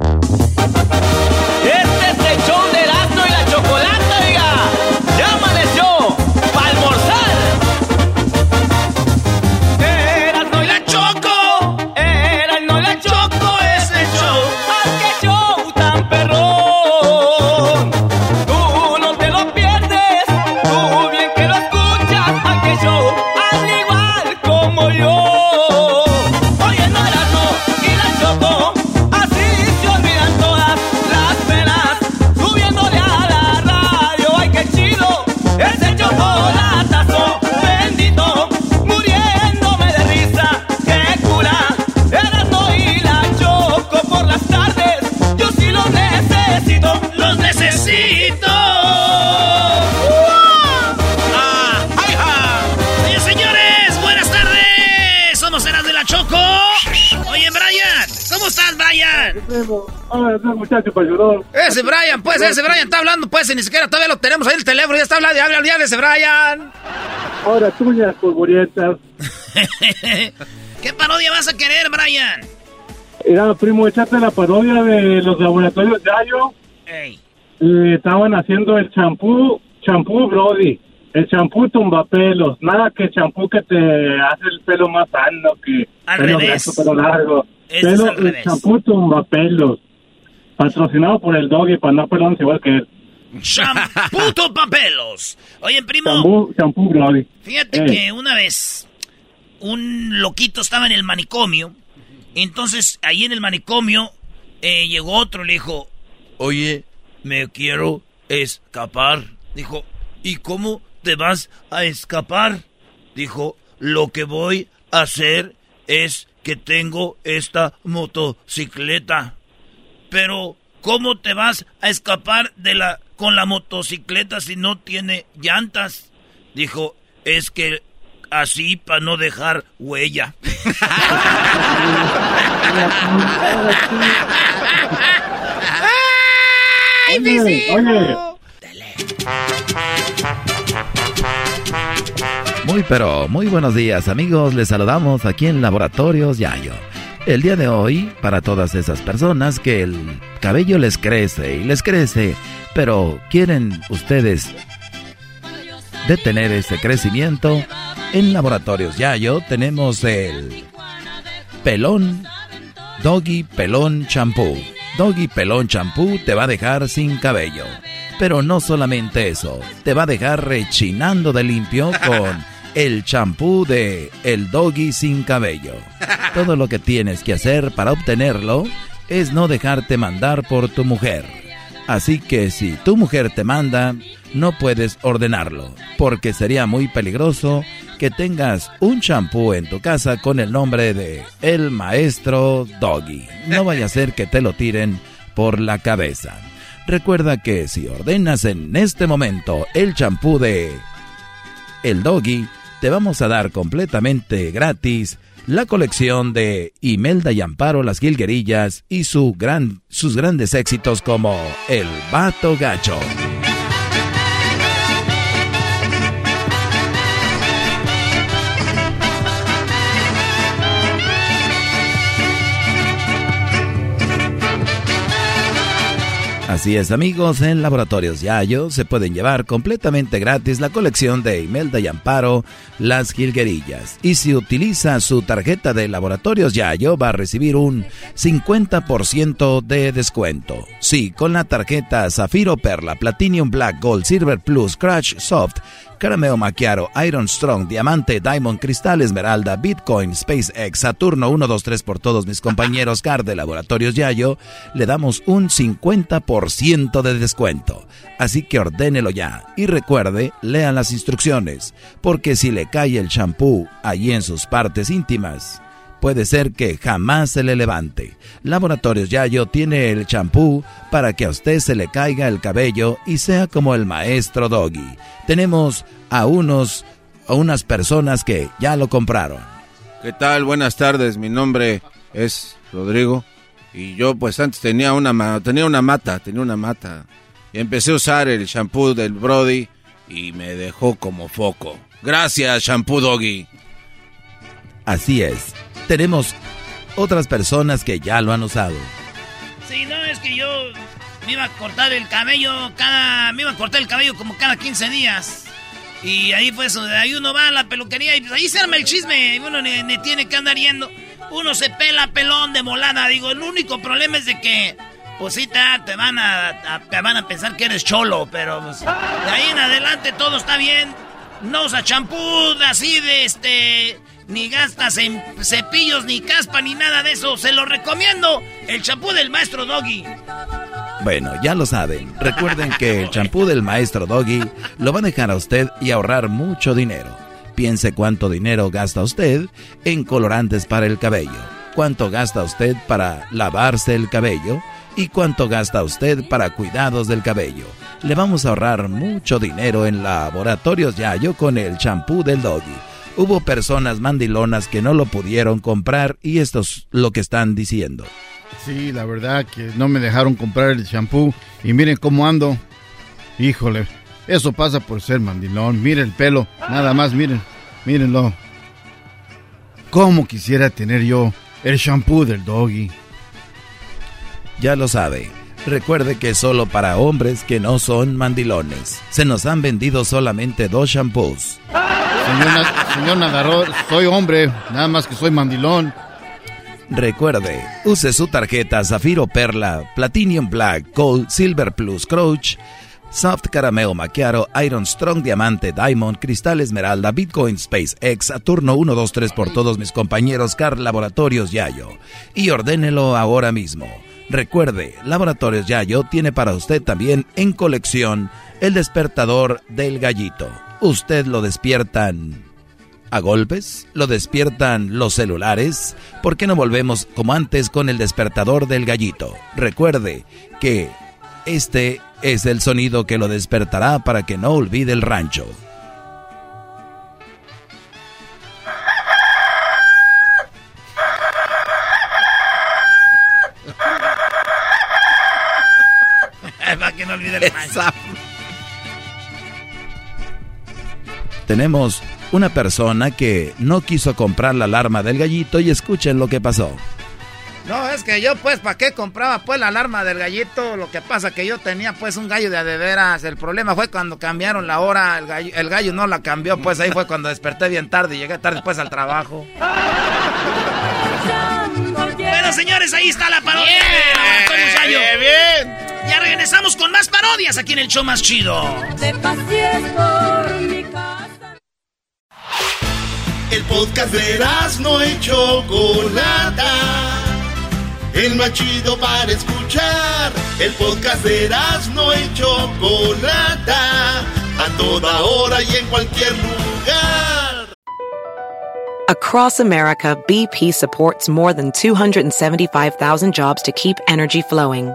Thank you. Ah, ese muchacho para. Ese Brian, pues, ese Brian está hablando, pues, y ni siquiera todavía lo tenemos ahí en el teléfono. Ya está hablando, habla, habla ese Brian. Ahora tuñas polvorientas. ¿Qué parodia vas a querer, Brian? Era, primo, échate la parodia de los laboratorios Yayo. Ey. Estaban haciendo el champú, champú Brody. El champú tumbapelos. Nada que champú que te hace el pelo más sano que Al pelo revés. grueso, pelo largo. Este es al el champú tumbapelos. Patrocinado por el doggy para no pelones igual que él. Champuto papelos. Oye, primo, Champú, fíjate Eh. que una vez un loquito estaba en el manicomio. Entonces, ahí en el manicomio eh, llegó otro y le dijo, oye, me quiero escapar. Dijo, ¿y cómo te vas a escapar? Dijo, lo que voy a hacer es que tengo esta motocicleta. Pero, ¿cómo te vas a escapar de la con la motocicleta si no tiene llantas? Dijo, es que así para no dejar huella. ¡Ay, oye, Muy pero muy buenos días amigos, les saludamos aquí en Laboratorios Yayo. El día de hoy, para todas esas personas que el cabello les crece y les crece, pero quieren ustedes detener ese crecimiento, en Laboratorios Yayo tenemos el pelón Doggy Pelón Champú. Doggy Pelón Champú te va a dejar sin cabello. Pero no solamente eso, te va a dejar rechinando de limpio con el champú de El Doggy sin cabello. Todo lo que tienes que hacer para obtenerlo es no dejarte mandar por tu mujer. Así que si tu mujer te manda, no puedes ordenarlo, porque sería muy peligroso que tengas un champú en tu casa con el nombre de El Maestro Doggy. No vaya a ser que te lo tiren por la cabeza. Recuerda que si ordenas en este momento el champú de El Doggy, te vamos a dar completamente gratis la colección de Imelda y Amparo Las Gilguerillas y su gran, sus grandes éxitos como El Vato Gacho. Así es amigos, en Laboratorios Yayo se pueden llevar completamente gratis la colección de Imelda y Amparo, Las Gilguerillas. Y si utiliza su tarjeta de Laboratorios Yayo va a recibir un 50% de descuento. Sí, con la tarjeta Zafiro Perla, Platinum Black Gold, Silver Plus, Crash Soft, Carameo Macchiaro, Iron Strong, Diamante, Diamond, Cristal, Esmeralda, Bitcoin, SpaceX, Saturno 123 por todos mis compañeros CAR de Laboratorios Yayo, le damos un 50% de descuento. Así que ordénelo ya y recuerde, lean las instrucciones, porque si le cae el champú allí en sus partes íntimas, puede ser que jamás se le levante. Laboratorios Yayo tiene el champú para que a usted se le caiga el cabello y sea como el maestro Doggy. Tenemos a unos a unas personas que ya lo compraron. ¿Qué tal? Buenas tardes. Mi nombre es Rodrigo y yo pues antes tenía una tenía una mata, tenía una mata y empecé a usar el champú del Brody y me dejó como foco. Gracias, shampoo Doggy. Así es tenemos otras personas que ya lo han usado. Sí, no, es que yo me iba a cortar el cabello cada... Me iba a cortar el cabello como cada 15 días. Y ahí fue eso, ahí uno va a la peluquería y pues ahí se arma el chisme. Uno ni, tiene que andar yendo. Uno se pela pelón de molada. Digo, el único problema es de que... Pues sí, te, van a, te van a pensar que eres cholo, pero pues, de ahí en adelante todo está bien. No usa champú así de este ni gastas en cepillos, ni caspa, ni nada de eso. Se lo recomiendo. El champú del maestro Doggy. Bueno, ya lo saben. Recuerden que el champú del maestro Doggy lo va a dejar a usted y ahorrar mucho dinero. Piense cuánto dinero gasta usted en colorantes para el cabello, cuánto gasta usted para lavarse el cabello y cuánto gasta usted para cuidados del cabello. Le vamos a ahorrar mucho dinero en laboratorios Yayo con el champú del Doggy. Hubo personas mandilonas que no lo pudieron comprar y esto es lo que están diciendo. Sí, la verdad que no me dejaron comprar el champú y miren cómo ando. Híjole, eso pasa por ser mandilón. Miren el pelo, nada más, miren, mírenlo. ¿Cómo quisiera tener yo el champú del doggy? Ya lo sabe. Recuerde que solo para hombres que no son mandilones. Se nos han vendido solamente dos shampoos. Señor, nadador, soy hombre, nada más que soy mandilón. Recuerde, use su tarjeta Zafiro Perla, Platinum Black, Gold, Silver Plus, Crouch, Soft Carameo Macchiato, Iron Strong Diamante, Diamond, Cristal Esmeralda, Bitcoin Space X, Saturno 123 por todos mis compañeros Car Laboratorios Yayo. Y ordénelo ahora mismo. Recuerde, Laboratorios Yayo tiene para usted también en colección el despertador del gallito usted lo despiertan a golpes, lo despiertan los celulares. ¿Por qué no volvemos como antes con el despertador del gallito? Recuerde que este es el sonido que lo despertará para que no olvide el rancho. Tenemos una persona que no quiso comprar la alarma del gallito y escuchen lo que pasó. No, es que yo pues, ¿para qué compraba pues la alarma del gallito? Lo que pasa que yo tenía pues un gallo de adeveras. El problema fue cuando cambiaron la hora, el gallo, el gallo no la cambió, pues ahí fue cuando desperté bien tarde y llegué tarde después al trabajo. bueno, señores, ahí está la parodia bien, Bien, bien. Ya regresamos con más parodias aquí en el show más chido. El podcast de no hecho Chocolata el más chido para escuchar. El podcast de no y Chocolata, a toda hora y en cualquier lugar. Across America, BP supports more than 275,000 jobs to keep energy flowing.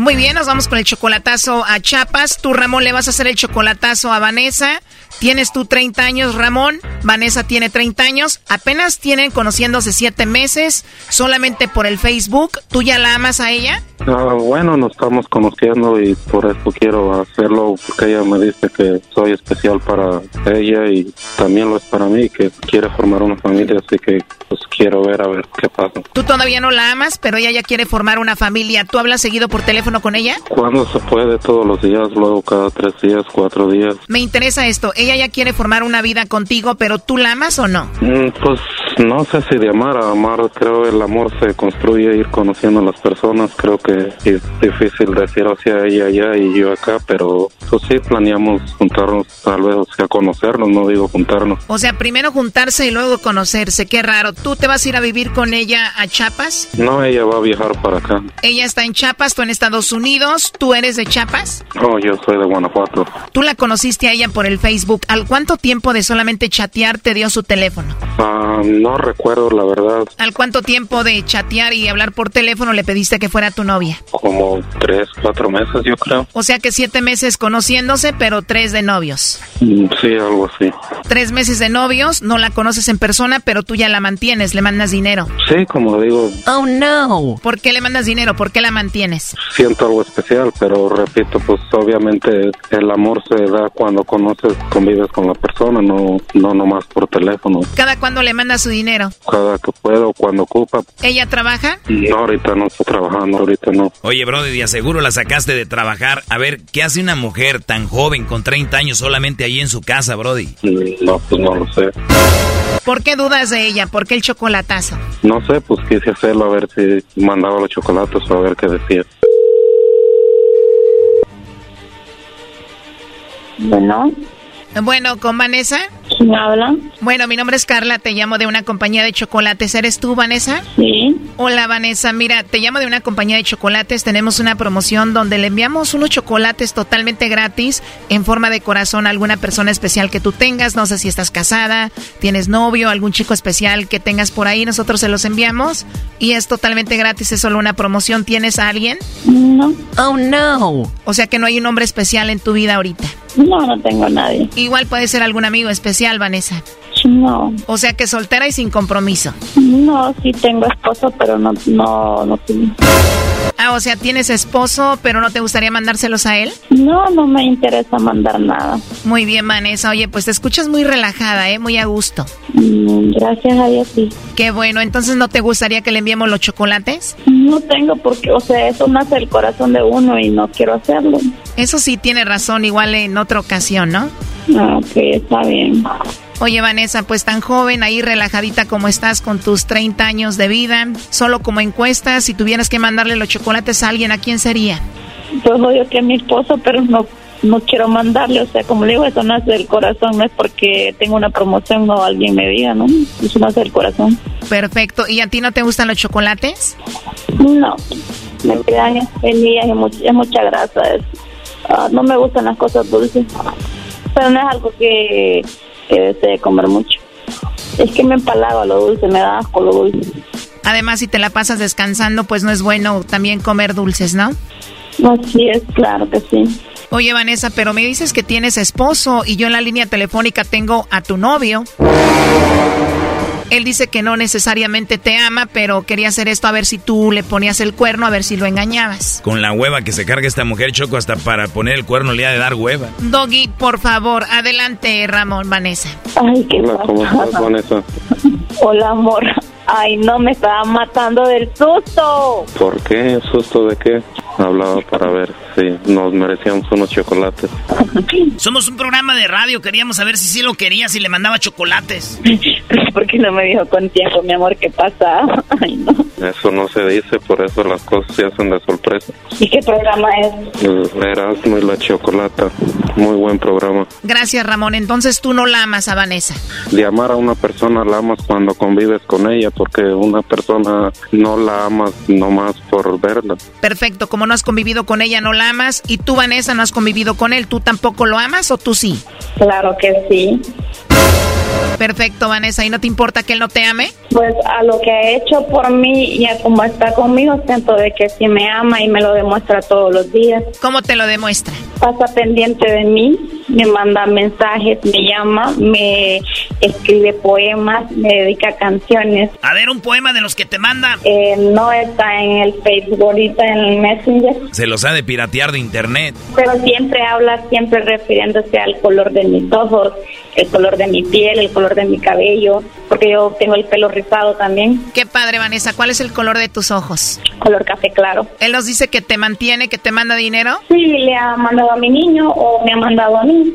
Muy bien, nos vamos con el chocolatazo a Chapas. Tú, Ramón, le vas a hacer el chocolatazo a Vanessa. Tienes tú 30 años, Ramón. Vanessa tiene 30 años. Apenas tienen conociéndose 7 meses. Solamente por el Facebook. ¿Tú ya la amas a ella? Ah, bueno, nos estamos conociendo y por eso quiero hacerlo porque ella me dice que soy especial para ella y también lo es para mí, que quiere formar una familia, así que pues quiero ver a ver qué pasa. Tú todavía no la amas, pero ella ya quiere formar una familia. ¿Tú hablas seguido por teléfono con ella? Cuando se puede, todos los días, luego cada tres días, cuatro días. Me interesa esto. Ella ya quiere formar una vida contigo, pero ¿tú la amas o no? Mm, pues no sé si de amar a amar, creo el amor se construye ir conociendo a las personas, creo que es difícil decir hacia ella allá y yo acá, pero pues sí planeamos juntarnos tal vez, o sea, conocernos, no digo juntarnos. O sea, primero juntarse y luego conocerse, qué raro. ¿Tú te vas a ir a vivir con ella a Chiapas? No, ella va a viajar para acá. Ella está en Chiapas, tú en Estados Unidos, ¿tú eres de Chiapas? No, yo soy de Guanajuato. ¿Tú la conociste a ella por el Facebook? ¿Al cuánto tiempo de solamente chatear te dio su teléfono? Ah, no recuerdo, la verdad. ¿Al cuánto tiempo de chatear y hablar por teléfono le pediste que fuera tu novia? Como tres, cuatro meses, yo creo. O sea que siete meses conociéndose, pero tres de novios. Mm, sí, algo así. Tres meses de novios, no la conoces en persona, pero tú ya la mantienes, le mandas dinero. Sí, como digo. Oh, no. ¿Por qué le mandas dinero? ¿Por qué la mantienes? Siento algo especial, pero repito, pues obviamente el amor se da cuando conoces, convives con la persona, no, no nomás por teléfono. ¿Cada cuándo le manda su dinero? Cada que puedo, cuando ocupa. ¿Ella trabaja? No, ahorita no está trabajando, ahorita no. Oye, Brody, de aseguro la sacaste de trabajar. A ver, ¿qué hace una mujer tan joven con 30 años solamente ahí en su casa, Brody? No, pues no lo sé. ¿Por qué dudas de ella? ¿Por qué el chocolatazo? No sé, pues quise hacerlo a ver si mandaba los chocolates o a ver qué decía. Bueno. Bueno, ¿con Vanessa? ¿Quién habla? Bueno, mi nombre es Carla, te llamo de una compañía de chocolates. ¿Eres tú, Vanessa? Sí. Hola, Vanessa. Mira, te llamo de una compañía de chocolates. Tenemos una promoción donde le enviamos unos chocolates totalmente gratis en forma de corazón a alguna persona especial que tú tengas. No sé si estás casada, tienes novio, algún chico especial que tengas por ahí. Nosotros se los enviamos y es totalmente gratis. Es solo una promoción. ¿Tienes a alguien? No. Oh, no. O sea que no hay un hombre especial en tu vida ahorita. No, no tengo a nadie. Igual puede ser algún amigo especial, Vanessa. No. O sea que soltera y sin compromiso. No, sí tengo esposo, pero no, no, no tengo. Ah, o sea, tienes esposo, pero no te gustaría mandárselos a él? No, no me interesa mandar nada. Muy bien, Vanessa. Oye, pues te escuchas muy relajada, ¿eh? Muy a gusto. Mm, gracias a Dios, sí. Qué bueno. Entonces, ¿no te gustaría que le enviemos los chocolates? No tengo porque, o sea, eso nace el corazón de uno y no quiero hacerlo. Eso sí tiene razón, igual en otra ocasión, ¿no? Ah, ok, está bien. Oye, Vanessa, pues tan joven, ahí relajadita como estás con tus 30 años de vida, solo como encuesta, si tuvieras que mandarle los chocolates a alguien, ¿a quién sería? Pues odio que a mi esposo, pero no no quiero mandarle, o sea, como le digo, eso nace del corazón, no es porque tengo una promoción o alguien me diga, ¿no? Eso nace del corazón. Perfecto. ¿Y a ti no te gustan los chocolates? No, me quedan espinillas y mucha, mucha grasa. Ah, no me gustan las cosas dulces, pero no es algo que, que desee comer mucho. Es que me empalago lo dulce, me da asco lo dulce. Además, si te la pasas descansando, pues no es bueno también comer dulces, ¿no? Así es, claro que sí. Oye, Vanessa, pero me dices que tienes esposo y yo en la línea telefónica tengo a tu novio. Él dice que no necesariamente te ama, pero quería hacer esto a ver si tú le ponías el cuerno, a ver si lo engañabas. Con la hueva que se carga esta mujer, Choco, hasta para poner el cuerno le ha de dar hueva. Doggy, por favor, adelante, Ramón, Vanessa. Ay, qué Hola, ¿cómo estás, Vanessa? Hola, amor. Ay, no, me estaba matando del susto. ¿Por qué? ¿Susto de qué? Hablaba para ver si nos merecíamos unos chocolates. Somos un programa de radio, queríamos saber si sí lo quería, si le mandaba chocolates. ¿Por qué no me dijo con tiempo, mi amor, qué pasa? Ay, no. Eso no se dice, por eso las cosas se hacen de sorpresa. ¿Y qué programa es? Erasmo y la Chocolata. Muy buen programa. Gracias, Ramón. Entonces tú no la amas a Vanessa. De amar a una persona la amas cuando convives con ella, porque una persona no la amas nomás por verla. Perfecto, como no has convivido con ella, no la amas. Y tú, Vanessa, no has convivido con él. ¿Tú tampoco lo amas o tú sí? Claro que sí. Perfecto, Vanessa. ¿Y no te importa que él no te ame? Pues a lo que ha hecho por mí y a cómo está conmigo, siento de que sí me ama y me lo demuestra todos los días. ¿Cómo te lo demuestra? Pasa pendiente de mí, me manda mensajes, me llama, me escribe poemas, me dedica canciones. A ver, un poema de los que te manda. Eh, no está en el Facebook, ahorita en el Messenger. Se los ha de piratear de internet. Pero siempre habla, siempre refiriéndose al color de mis ojos, el color de mi piel, el color de mi cabello, porque yo tengo el pelo rizado también. Qué padre, Vanessa. ¿Cuál es el color de tus ojos? Color café claro. ¿Él nos dice que te mantiene, que te manda dinero? Sí, le ha mandado a mi niño o me ha mandado a mí.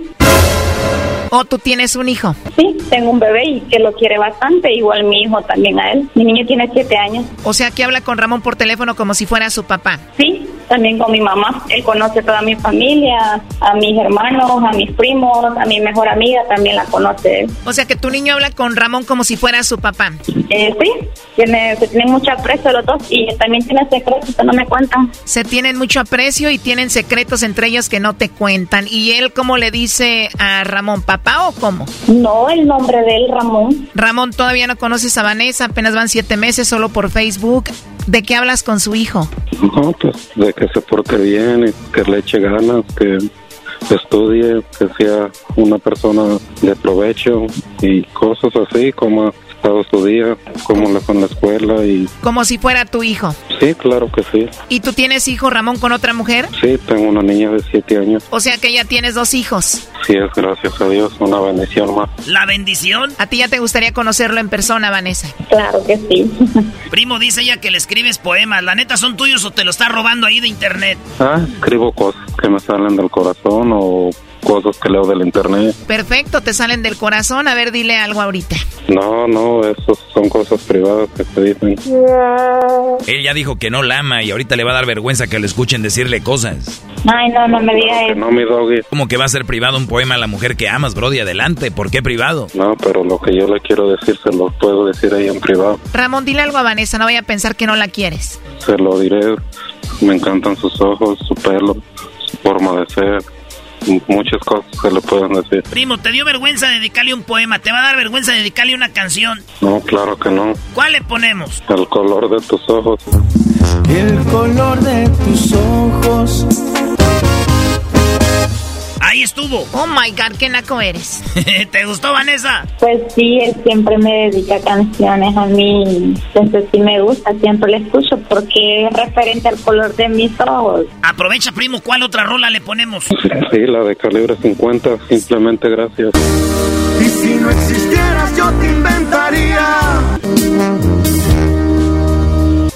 ¿O tú tienes un hijo? Sí, tengo un bebé y que lo quiere bastante, igual mi hijo también a él. Mi niño tiene siete años. O sea que habla con Ramón por teléfono como si fuera su papá. Sí, también con mi mamá. Él conoce toda mi familia, a mis hermanos, a mis primos, a mi mejor amiga también la conoce él. O sea que tu niño habla con Ramón como si fuera su papá. Eh, sí, tiene, se tienen mucho aprecio los dos y también tiene secretos que no me cuentan. Se tienen mucho aprecio y tienen secretos entre ellos que no te cuentan. ¿Y él cómo le dice a Ramón, papá o cómo? No, el nombre de él, Ramón. Ramón, todavía no conoces a Vanessa, apenas van siete meses solo por Facebook. ¿De qué hablas con su hijo? No, pues de que se porte bien y que le eche ganas, que estudie, que sea una persona de provecho y cosas así como estado su día, cómo le fue en la escuela y... Como si fuera tu hijo. Sí, claro que sí. ¿Y tú tienes hijo, Ramón, con otra mujer? Sí, tengo una niña de siete años. O sea que ya tienes dos hijos. Sí, es gracias a Dios, una bendición más. ¿La bendición? ¿A ti ya te gustaría conocerlo en persona, Vanessa? Claro que sí. Primo, dice ella que le escribes poemas. ¿La neta son tuyos o te lo está robando ahí de internet? Ah, escribo cosas que me salen del corazón o cosas que leo del internet. Perfecto, te salen del corazón. A ver, dile algo ahorita. No, no, eso son cosas privadas que te dicen. Él ya dijo que no la ama y ahorita le va a dar vergüenza que le escuchen decirle cosas. Ay, no, no me digas eso. No, mi doggy. ¿Cómo que va a ser privado un poema a la mujer que amas, Brody? Adelante, ¿por qué privado? No, pero lo que yo le quiero decir se lo puedo decir ahí en privado. Ramón, dile algo a Vanessa, no vaya a pensar que no la quieres. Se lo diré. Me encantan sus ojos, su pelo, su forma de ser muchas cosas que le pueden decir. Primo, ¿te dio vergüenza dedicarle un poema? ¿Te va a dar vergüenza dedicarle una canción? No, claro que no. ¿Cuál le ponemos? El color de tus ojos. El color de tus ojos. Ahí estuvo. Oh my god, qué naco eres. ¿Te gustó, Vanessa? Pues sí, él siempre me dedica canciones a mí. Entonces sí me gusta, siempre le escucho porque es referente al color de mis ojos. Aprovecha, primo, ¿cuál otra rola le ponemos? Sí, la de calibre 50, simplemente gracias. Y si no existieras, yo te inventaría.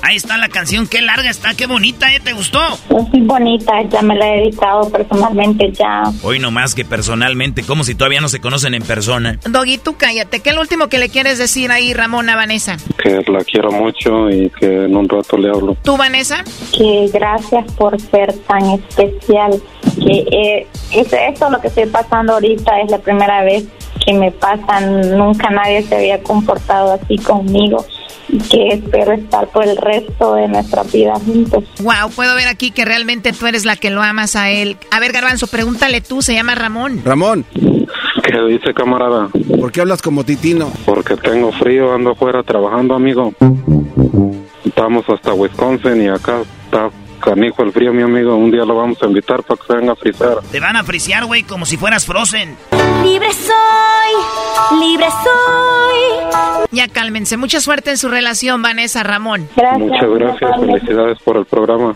Ahí está la canción, qué larga está, qué bonita, ¿eh? ¿Te gustó? Es muy bonita, ya me la he dedicado personalmente ya. Hoy no más que personalmente, como si todavía no se conocen en persona. Doggy, tú cállate. ¿Qué es lo último que le quieres decir ahí, Ramón, a Vanessa? Que la quiero mucho y que en un rato le hablo. ¿Tú, Vanessa? Que gracias por ser tan especial. Que eh, es esto lo que estoy pasando ahorita, es la primera vez que me pasa. Nunca nadie se había comportado así conmigo y que espero estar por el resto de nuestra vida juntos. Wow, puedo ver aquí que realmente tú eres la que lo amas a él. A ver, Garbanzo, pregúntale tú, se llama Ramón. Ramón. ¿Qué dice, camarada? ¿Por qué hablas como titino? Porque tengo frío, ando afuera trabajando, amigo. Estamos hasta Wisconsin y acá está canijo el frío, mi amigo. Un día lo vamos a invitar para que se venga a frizar. Te van a frisear, güey, como si fueras Frozen. Libre soy, libre soy. Ya cálmense. Mucha suerte en su relación, Vanessa Ramón. Muchas gracias, felicidades por el programa.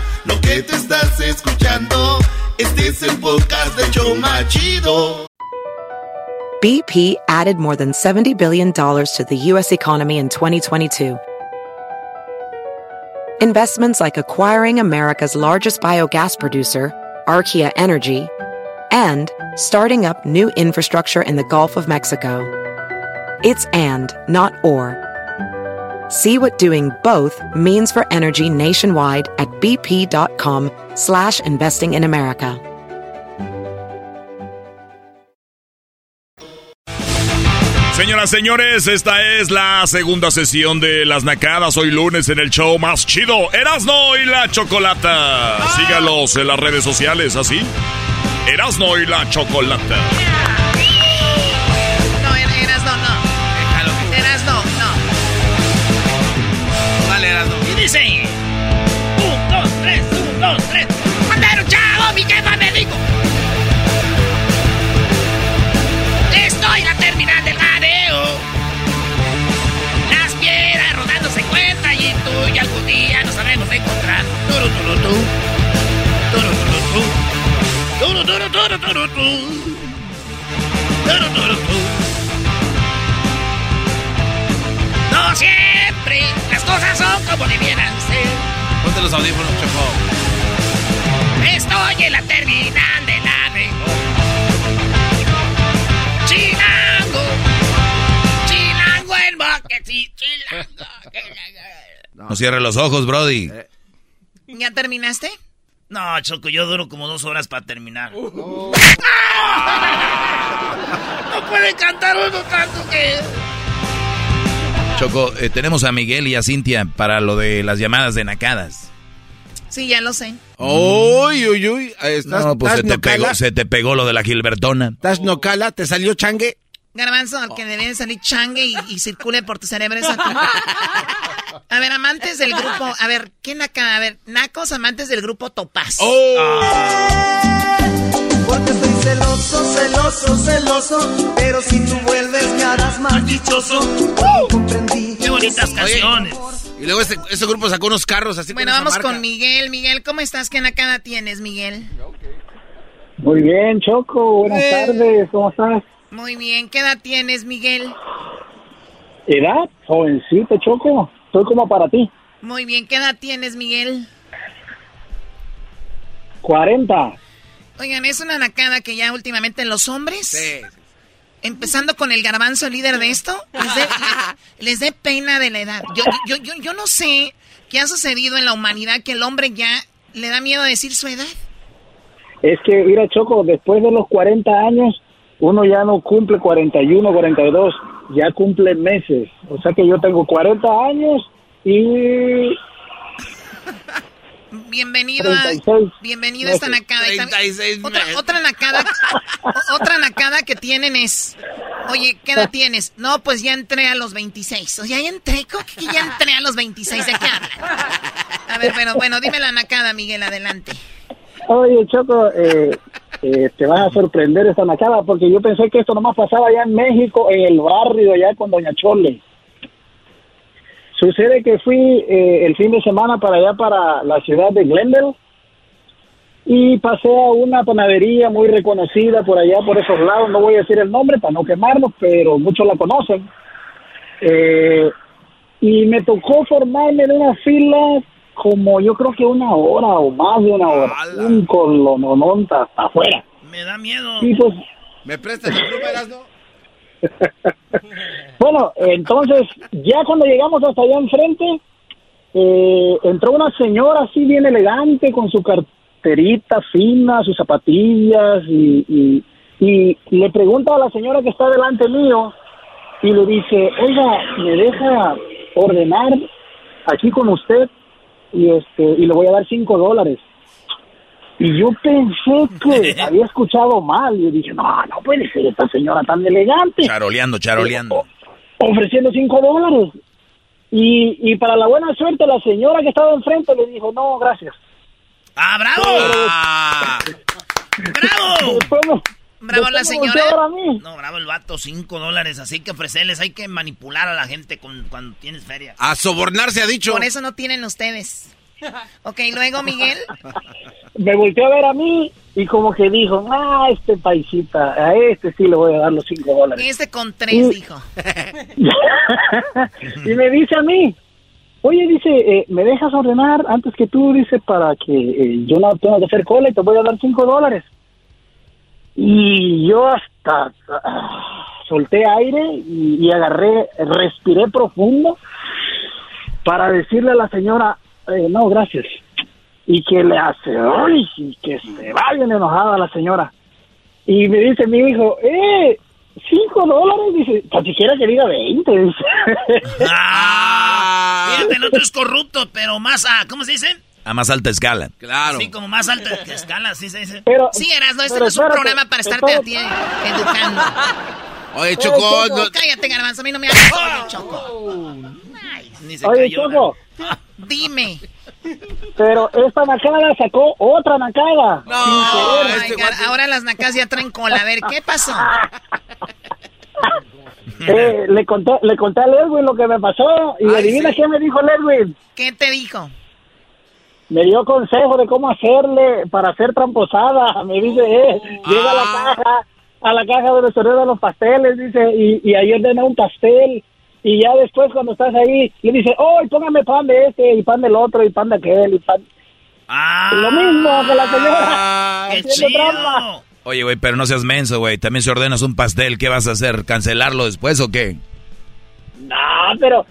Lo que te estás escuchando, este es el podcast de Choma Chido. BP added more than $70 billion to the U.S. economy in 2022. Investments like acquiring America's largest biogas producer, Archaea Energy, and starting up new infrastructure in the Gulf of Mexico. It's and, not or. See what doing both means for energy nationwide at bp.com slash investing in America. Señoras, señores, esta es la segunda sesión de Las Nacadas. Hoy lunes en el show más chido, Erasno y la Chocolata. Sígalos en las redes sociales, ¿así? Erasno y la Chocolata. No siempre las cosas son como debieran ser. Ponte los audífonos, Choco. Estoy en la terminal de la Chilango. Chilango en boque, sí, chilango. No cierre los ojos, Brody. ¿Ya terminaste? No, Choco, yo duro como dos horas para terminar. Uh. No puede cantar uno tanto que... Choco, eh, tenemos a Miguel y a Cintia para lo de las llamadas de nacadas. Sí, ya lo sé. Uy, uy, uy. ¿Estás, No, pues estás se te, pegó, se te pegó lo de la Gilbertona. ¿Estás nocala? ¿Te salió changue? Garbanzo, al que debe salir changue y, y circule por tu cerebro es a ver, amantes del grupo. A ver, ¿quién acá? A ver, nacos, amantes del grupo Topaz. Porque soy celoso, celoso, celoso. Pero si tú vuelves me harás más dichoso. Comprendí. Qué bonitas canciones. Y luego este, este grupo sacó unos carros así Bueno, con esa vamos marca. con Miguel. Miguel, ¿cómo estás? ¿Qué nacada tienes, Miguel? Muy bien, Choco. Buenas tardes. ¿Cómo estás? Muy bien. ¿Qué edad tienes, Miguel? ¿Edad? Jovencito, Choco. Soy como para ti. Muy bien. ¿Qué edad tienes, Miguel? 40. Oigan, es una nacada que ya últimamente los hombres, empezando con el garbanzo líder de esto, les dé les dé pena de la edad. Yo, yo, yo, yo no sé qué ha sucedido en la humanidad que el hombre ya le da miedo decir su edad. Es que, mira, Choco, después de los 40 años, uno ya no cumple 41, 42, ya cumple meses. O sea que yo tengo 40 años y Bienvenido a, bienvenido a esta nacada. otra, otra nacada, otra nacada que tienen es, oye, ¿qué edad tienes? No, pues ya entré a los 26. O sea, ya entré, ¿cómo que ya entré a los 26? ¿De qué hablan? A ver, bueno, bueno, dime la nacada, Miguel, adelante. Oye, Choco, eh, eh, te vas a sorprender esta nacada porque yo pensé que esto nomás pasaba allá en México, en el barrio, allá con Doña Chole. Sucede que fui eh, el fin de semana para allá, para la ciudad de Glendale, y pasé a una panadería muy reconocida por allá, por esos lados. No voy a decir el nombre para no quemarnos, pero muchos la conocen. Eh, y me tocó formarme en una fila como yo creo que una hora o más de una hora. Un colonononta hasta afuera. Me da miedo. Y pues... ¿Me prestas el no? bueno, entonces, ya cuando llegamos hasta allá enfrente, eh, entró una señora así bien elegante con su carterita fina, sus zapatillas y, y, le pregunta a la señora que está delante mío y le dice, oiga, ¿me deja ordenar aquí con usted? Y, este, y le voy a dar cinco dólares. Y yo pensé que había escuchado mal. Y dije, no, no puede ser esta señora tan elegante. Charoleando, charoleando. ofreciendo cinco dólares. Y, y para la buena suerte, la señora que estaba enfrente le dijo, no, gracias. ¡Ah, bravo! Ah. ¡Bravo! Bravo la señora. No, bravo el vato, cinco dólares. Así que ofrecerles, hay que manipular a la gente con, cuando tienes feria. A sobornarse, ha dicho. Por eso no tienen ustedes. Ok, luego Miguel. Me volteó a ver a mí y como que dijo, ah, este paisita, a este sí le voy a dar los cinco dólares. Este con tres, dijo. y me dice a mí, oye, dice, eh, ¿me dejas ordenar antes que tú, dice, para que eh, yo no tenga que hacer cola y te voy a dar cinco dólares? Y yo hasta ah, solté aire y, y agarré, respiré profundo para decirle a la señora, eh, no, gracias. Y que le hace, ¡ay! Y que se va bien enojada la señora. Y me dice mi hijo, ¡eh! ¿Cinco dólares? Dice, tan siquiera que diga veinte, dice. ¡Ah! Fíjate, el otro es corrupto, pero más a, ¿cómo se dice? A más alta escala. Claro. Sí, como más alta escala, sí se dice. Pero, sí, Erasno, este no es un programa para estarte a ti educando. Oye, Choco. No... Cállate, garbanzo, a mí no me hagas Choco. ni se Oye, Choco. Dime. Pero esta nacada sacó otra nacada. No, este ahora las nacas ya traen cola. A ver, ¿qué pasó? eh, le conté, le conté a Ledwin lo que me pasó y adivina qué me dijo Ledwin. ¿Qué te dijo? Me dio consejo de cómo hacerle para hacer tramposada. Me dice, eh, llega a la ah. caja, a la caja donde se de los pasteles, dice, y, y ahí ordena un pastel y ya después cuando estás ahí le dice, oh, póngame pan de este y pan del otro y pan de aquel y pan... Ah, lo mismo que la señora. ¡Qué chido! Oye, güey, pero no seas menso, güey. También si ordenas un pastel, ¿qué vas a hacer? ¿Cancelarlo después o qué? No, pero...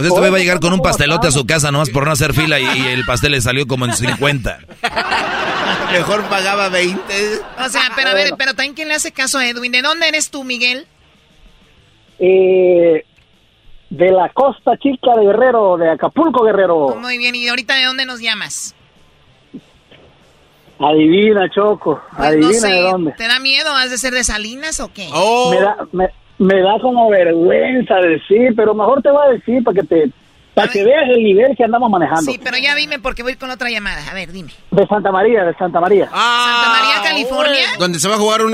Pues este güey va a llegar con un pastelote a su casa nomás por no hacer fila y, el pastel le salió como en 50. Mejor pagaba 20. O sea, pero a ver, pero también quién le hace caso a Edwin. ¿De dónde eres tú, Miguel? Eh, de la Costa Chica de Guerrero, de Acapulco, Guerrero. Muy bien, ¿y ahorita de dónde nos llamas? Adivina, Choco, pues adivina de dónde. ¿Te da miedo? ¿Has de ser de Salinas o qué? Oh. Me, da, me, da como vergüenza decir, pero mejor te voy a decir para que te para que veas el nivel que andamos manejando. Sí, pero ya dime porque voy con otra llamada. A ver, dime. De Santa María, de Santa María. Ah, Santa María, California. Donde se va a jugar un,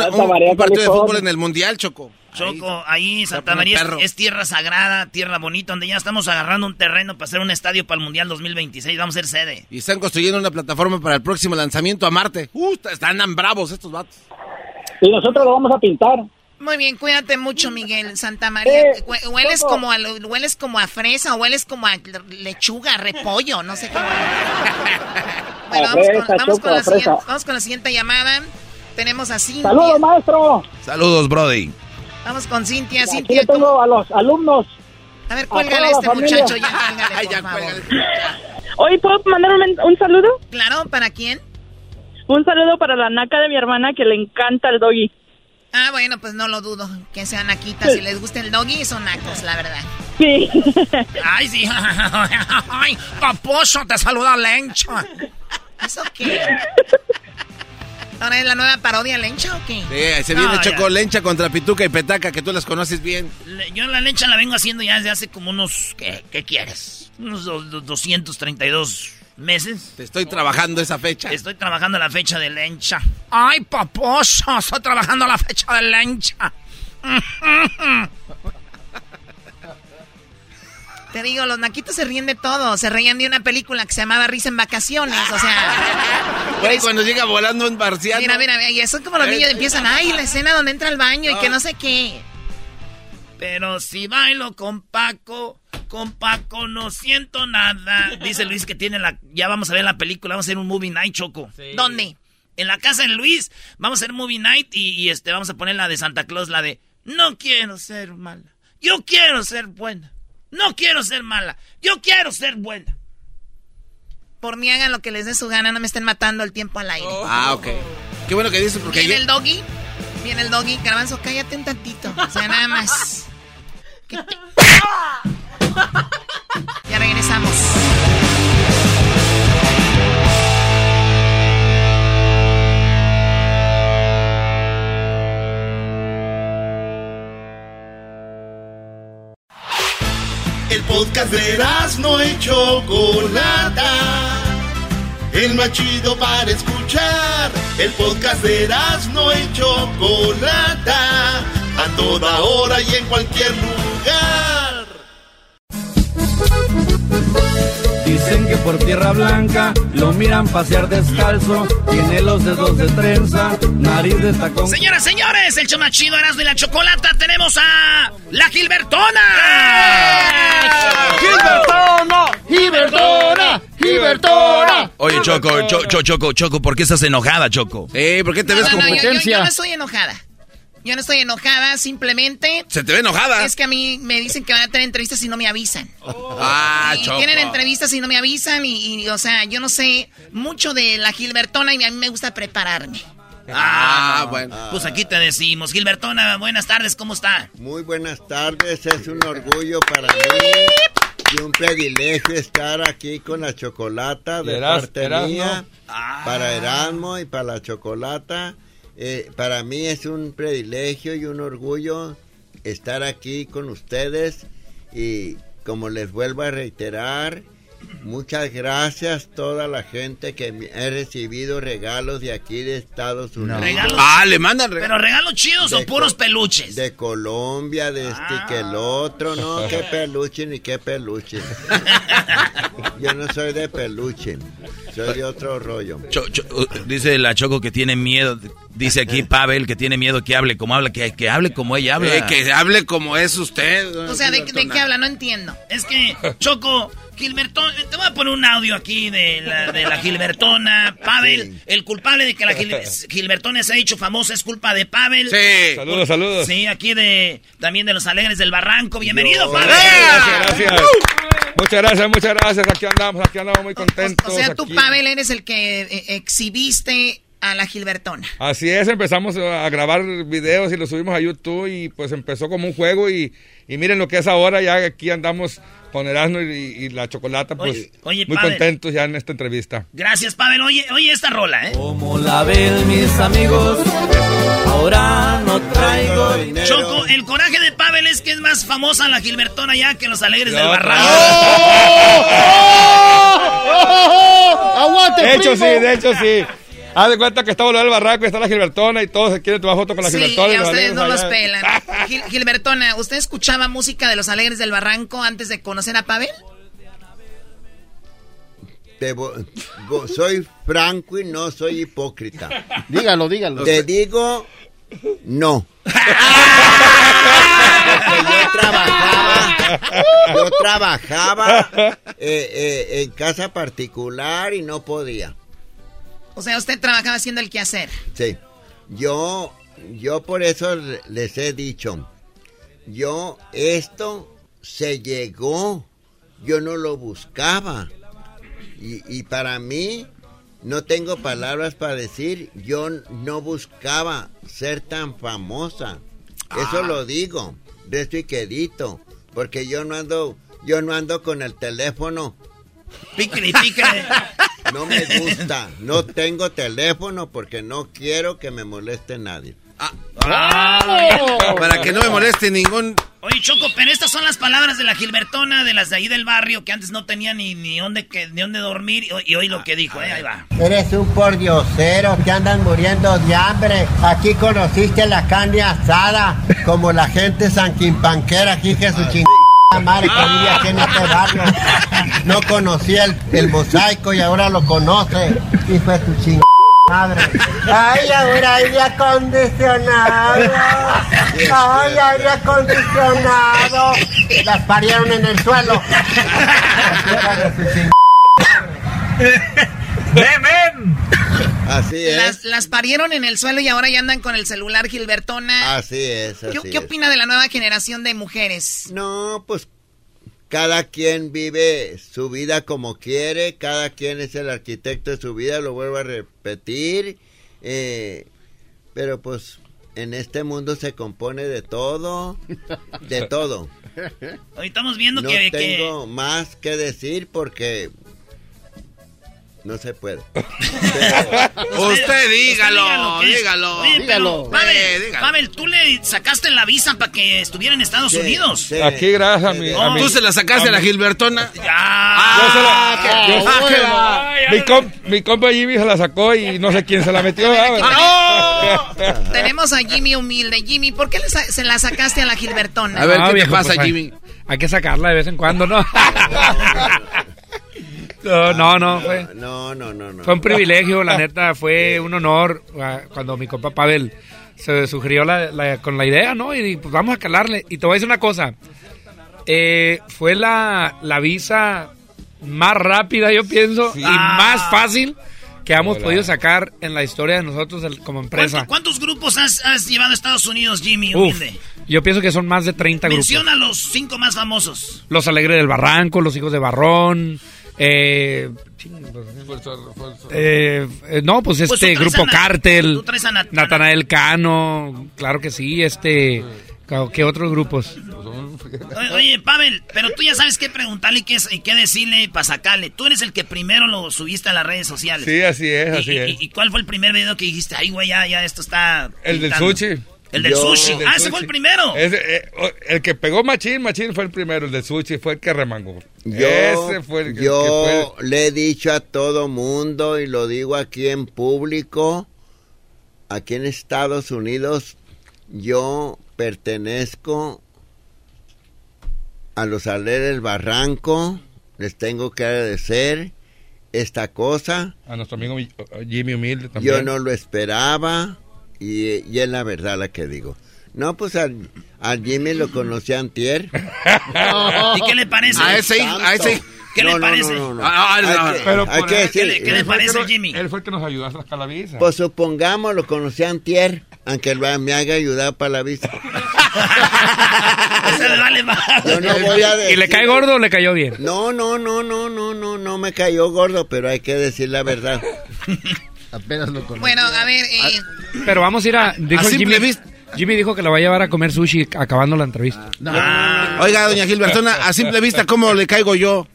partido de fútbol en el Mundial, Choco. Choco, ahí, Santa María es, tierra sagrada, tierra bonita, donde ya estamos agarrando un terreno para hacer un estadio para el Mundial 2026. Vamos a ser sede. Y están construyendo una plataforma para el próximo lanzamiento a Marte. Uh, están bravos estos vatos. Y nosotros lo vamos a pintar. Muy bien, cuídate mucho, Miguel. Santa María, eh, hueles, como a, hueles como a fresa, o hueles como a lechuga, repollo, no sé qué. bueno, vamos, con, la siguiente, vamos con la siguiente llamada. Tenemos a Cintia. ¡Saludos, maestro! Saludos, Brody. Vamos con Cintia. Cintia, Aquí tengo a los alumnos. A ver, cuélgale a este muchacho, ya, cuélgale, por favor. Hoy, ¿puedo mandar un, saludo? Claro, ¿para quién? Un saludo para la naca de mi hermana que le encanta el doggy. Ah, bueno, pues no lo dudo. Que sean naquitas. Si les gusta el doggy, son nacos, la verdad. Sí. Ay, sí. Ay, paposo, te saluda Lencho. ¿Eso qué? ¿Ahora es la nueva parodia Lencha o qué? Sí, se viene Choco Lencha contra Pituca y Petaca, que tú las conoces bien. Yo la Lencha la vengo haciendo ya desde hace como unos... ¿Qué, qué quieres? Unos 232 meses. Te estoy trabajando esa fecha. Estoy trabajando la fecha de Lencha. ¡Ay, paposo! Estoy trabajando la fecha de Lencha. Te digo, los naquitos se ríen de todo. Se reían de una película que se llamaba Risa en Vacaciones. O sea. Güey, cuando llega volando un marciano. Mira, mira, y eso es como los niños empiezan. Ay, la escena donde entra al baño y que no sé qué. Pero si bailo con Paco, con Paco no siento nada. Dice Luis que tiene la. Ya vamos a ver la película, vamos a hacer un movie night, Choco. ¿Dónde? En la casa de Luis. Vamos a hacer movie night y, y, este vamos a poner la de Santa Claus, la de No quiero ser mala. Yo quiero ser buena. No quiero ser mala. Yo quiero ser buena. Por mí hagan lo que les dé su gana, no me estén matando el tiempo al aire. Ah, ok. Qué bueno que dices porque... Viene el doggy. Viene el doggy. Garbanzo, cállate un tantito. O sea, nada más. ya regresamos. El podcast de no y Chocolata. El más chido para escuchar. El podcast de no y Chocolata. A toda hora y en cualquier lugar. Dicen que por tierra blanca lo miran pasear descalzo. Tiene los dedos de trenza, nariz de tacón. Señoras, señores, el chomachido Erasmo y la Chocolata. Tenemos a la Gilbertona. ¡Gilbertona! ¡Gilbertona! ¡Gilbertona! Oye, Choco, Choco, Choco, Choco, ¿por qué estás enojada, Choco? Sí, ¿por qué te ves no, como no, yo, yo, yo no estoy enojada. Yo no estoy enojada, simplemente. Se te ve enojada. Es que a mí me dicen que van a tener entrevistas y no me avisan. Ah, y Choco. tienen entrevistas y no me avisan. Y, y, o sea, yo no sé mucho de la Gilbertona y a mí me gusta prepararme. Ah, bueno. Pues aquí te decimos. Gilbertona, buenas tardes, ¿cómo está? Muy buenas tardes, es un orgullo para mí y un privilegio estar aquí con la chocolata de Eras- parte Erasmo. mía, Ah. para Erasmo y para la chocolata. Eh, para mí es un privilegio y un orgullo estar aquí con ustedes y como les vuelvo a reiterar, muchas gracias toda la gente que he recibido regalos de aquí de Estados Unidos. ¿Regalos? Ah, le mandan ¿Pero regalos. regalos chidos o puros peluches? De Colombia, de este y que el otro, no, qué peluche ni qué peluche. Yo no soy de peluche, soy de otro rollo. Cho- cho- uh, dice la Choco que tiene miedo. Dice aquí Pavel que tiene miedo que hable como habla, que, que hable como ella habla. Eh, que hable como es usted. O sea, ¿de, de qué habla? No entiendo. Es que, Choco, Gilbertona, te voy a poner un audio aquí de la, de la Gilbertona. Pavel, el culpable de que la Gil- Gilbertona se ha hecho famosa es culpa de Pavel. Sí. Saludos, saludos. Sí, aquí de también de los Alegres del Barranco. Bienvenido, Pavel. Gracias, gracias. Muchas gracias, muchas gracias. Aquí andamos, aquí andamos muy contentos. O sea, tú, aquí. Pavel, eres el que eh, exhibiste a la Gilbertona. Así es, empezamos a grabar videos y los subimos a YouTube y pues empezó como un juego y, y miren lo que es ahora, ya aquí andamos con Erasmo y, y la Chocolata, pues Oye, oye, muy Pavel. contentos ya en esta entrevista. Gracias, Pavel. Oye, oye esta rola, ¿eh? Como la ven mis amigos, ahora no traigo dinero. Choco, el coraje de Pavel es que es más famosa la Gilbertona ya que los Alegres del Barranco. ¡Aguante, De hecho primo! sí, de hecho sí. Haz de cuenta que está volando el barranco y está la Gilbertona y todos se quieren tomar foto con la Sí, Gilbertona. y a ustedes no los pelan. Gil- Gilbertona, ¿usted escuchaba música de los Alegres del Barranco antes de conocer a Pavel? Soy franco y no soy hipócrita. Dígalo, dígalo. Te digo, no. Porque yo trabajaba, yo trabajaba eh, eh, en casa particular y no podía. O sea, usted trabajaba haciendo el quehacer. Sí. Yo, yo por eso les he dicho, yo esto se llegó, yo no lo buscaba. Y, y para mí, no tengo palabras para decir, yo no buscaba ser tan famosa. Eso Ah. lo digo, de esto y quedito, porque yo no ando, yo no ando con el teléfono. Pícale, pícale. No me gusta. No tengo teléfono porque no quiero que me moleste nadie. Para que no me moleste ningún... Oye, Choco, pero estas son las palabras de la Gilbertona, de las de ahí del barrio, que antes no tenía ni, ni, dónde, que, ni dónde dormir. Y, hoy lo que dijo, eh, ahí va. Eres un pordiosero, te andan muriendo de hambre. Aquí conociste la carne asada, como la gente sanquimpanquera, aquí que su chingada madre que vive aquí en este barrio. No conocía el, el mosaico y ahora lo conoce. Hijo de tu chingada. Madre. Ay, ahora aire acondicionado. Ay, aire acondicionado. Las parieron en el suelo. ¡Ven, Así es. Las, las, parieron en el suelo y ahora ya andan con el celular Gilbertona. Así es. Así ¿Qué, ¿Qué, opina de la nueva generación de mujeres? No, pues cada quien vive su vida como quiere, cada quien es el arquitecto de su vida, lo vuelvo a repetir, eh, pero pues en este mundo se compone de todo, de todo. Hoy estamos viendo no que... tengo que... más que decir porque no se puede. Pero, usted dígalo, usted dígalo. Dígalo. Pavel, dígalo. Pavel, tú le sacaste la visa para que estuviera en Estados Sí, Unidos. sí. Aquí gracias a mi... a mi- ¿Tú se la sacaste a la Gilbertona? Yo se Ah, la- yo- ah, qué ah, bueno. mi, com- mi compa Jimmy se la sacó y no sé quién se la metió. Ah. Tenemos a Jimmy humilde. Jimmy, ¿por qué le sa- se la sacaste a la Gilbertona? A ver, No, ¿qué viejo, te pasa, pues, Jimmy? Hay que sacarla de vez en cuando, ¿no? no, no, no, fue, No, no, no, no. fue un privilegio, la neta, fue un honor ah, cuando mi compa Pavel se sugirió la- la- con la idea, ¿no? Y pues vamos a calarle. Y te voy a decir una cosa, eh, fue la, la visa más rápida, yo pienso, y Ah. más fácil que hemos Hola. podido sacar en la historia de nosotros el- como empresa. ¿Cuánto- ¿Cuántos grupos has, has llevado a Estados Unidos, Jimmy? Uf, yo pienso que son más de 30 grupos. Menciona los cinco más famosos. Los Alegres del Barranco, Los Hijos de Barrón. Eh, eh, eh, no, pues Pues este Grupo Cártel, Nat- Natanael Cano, claro que sí, este, ¿qué otros grupos? Oye, Pavel, pero tú ya sabes qué preguntarle y qué, y qué decirle para sacarle. Tú eres el que primero lo subiste a las redes sociales. Sí, así es, ¿Y- así y, es. y- y cuál fue el primer video que dijiste? Ay, güey, ya, ya, esto está... El del pintando"? sushi. El del sushi. El del ah, ese fue el primero. Ese, eh, el que pegó Machín, Machín fue el primero, el del sushi fue el que remangó. Yo, Ese fue el que, fue- le he dicho a todo mundo y lo digo aquí en público, aquí en Estados Unidos, yo pertenezco a los Aleres del Barranco, les tengo que agradecer esta cosa, a nuestro amigo Mi- Jimmy Humilde también. yo no lo esperaba y, y es la verdad la que digo. No, pues al, al Jimmy lo conocí antier. ¿Y qué le parece? A ese, a ese. ¿Qué No, le no, parece? no, no, no. Ah, ah, no. Hay que- Pero hay por que él- ¿Qué le, qué que parece, nos- Jimmy? Él fue el que nos ayudó a sacar la visa. Pues supongamos lo conocí antier, aunque lo- me haya ayudado para la visa. Le vale más. Yo no voy a decir... ¿Y le cae gordo o le cayó bien? No, no, no, no, no, no, no me cayó gordo, pero hay que decir la verdad. Apenas lo conocí. Bueno, a ver, eh, Pero vamos a ir a... Dijo A simple Jimmy, vista. Jimmy dijo que la va a llevar a comer sushi acabando la entrevista. Ah. Oiga, doña Gilbertona, a simple vista, ¿cómo le caigo yo?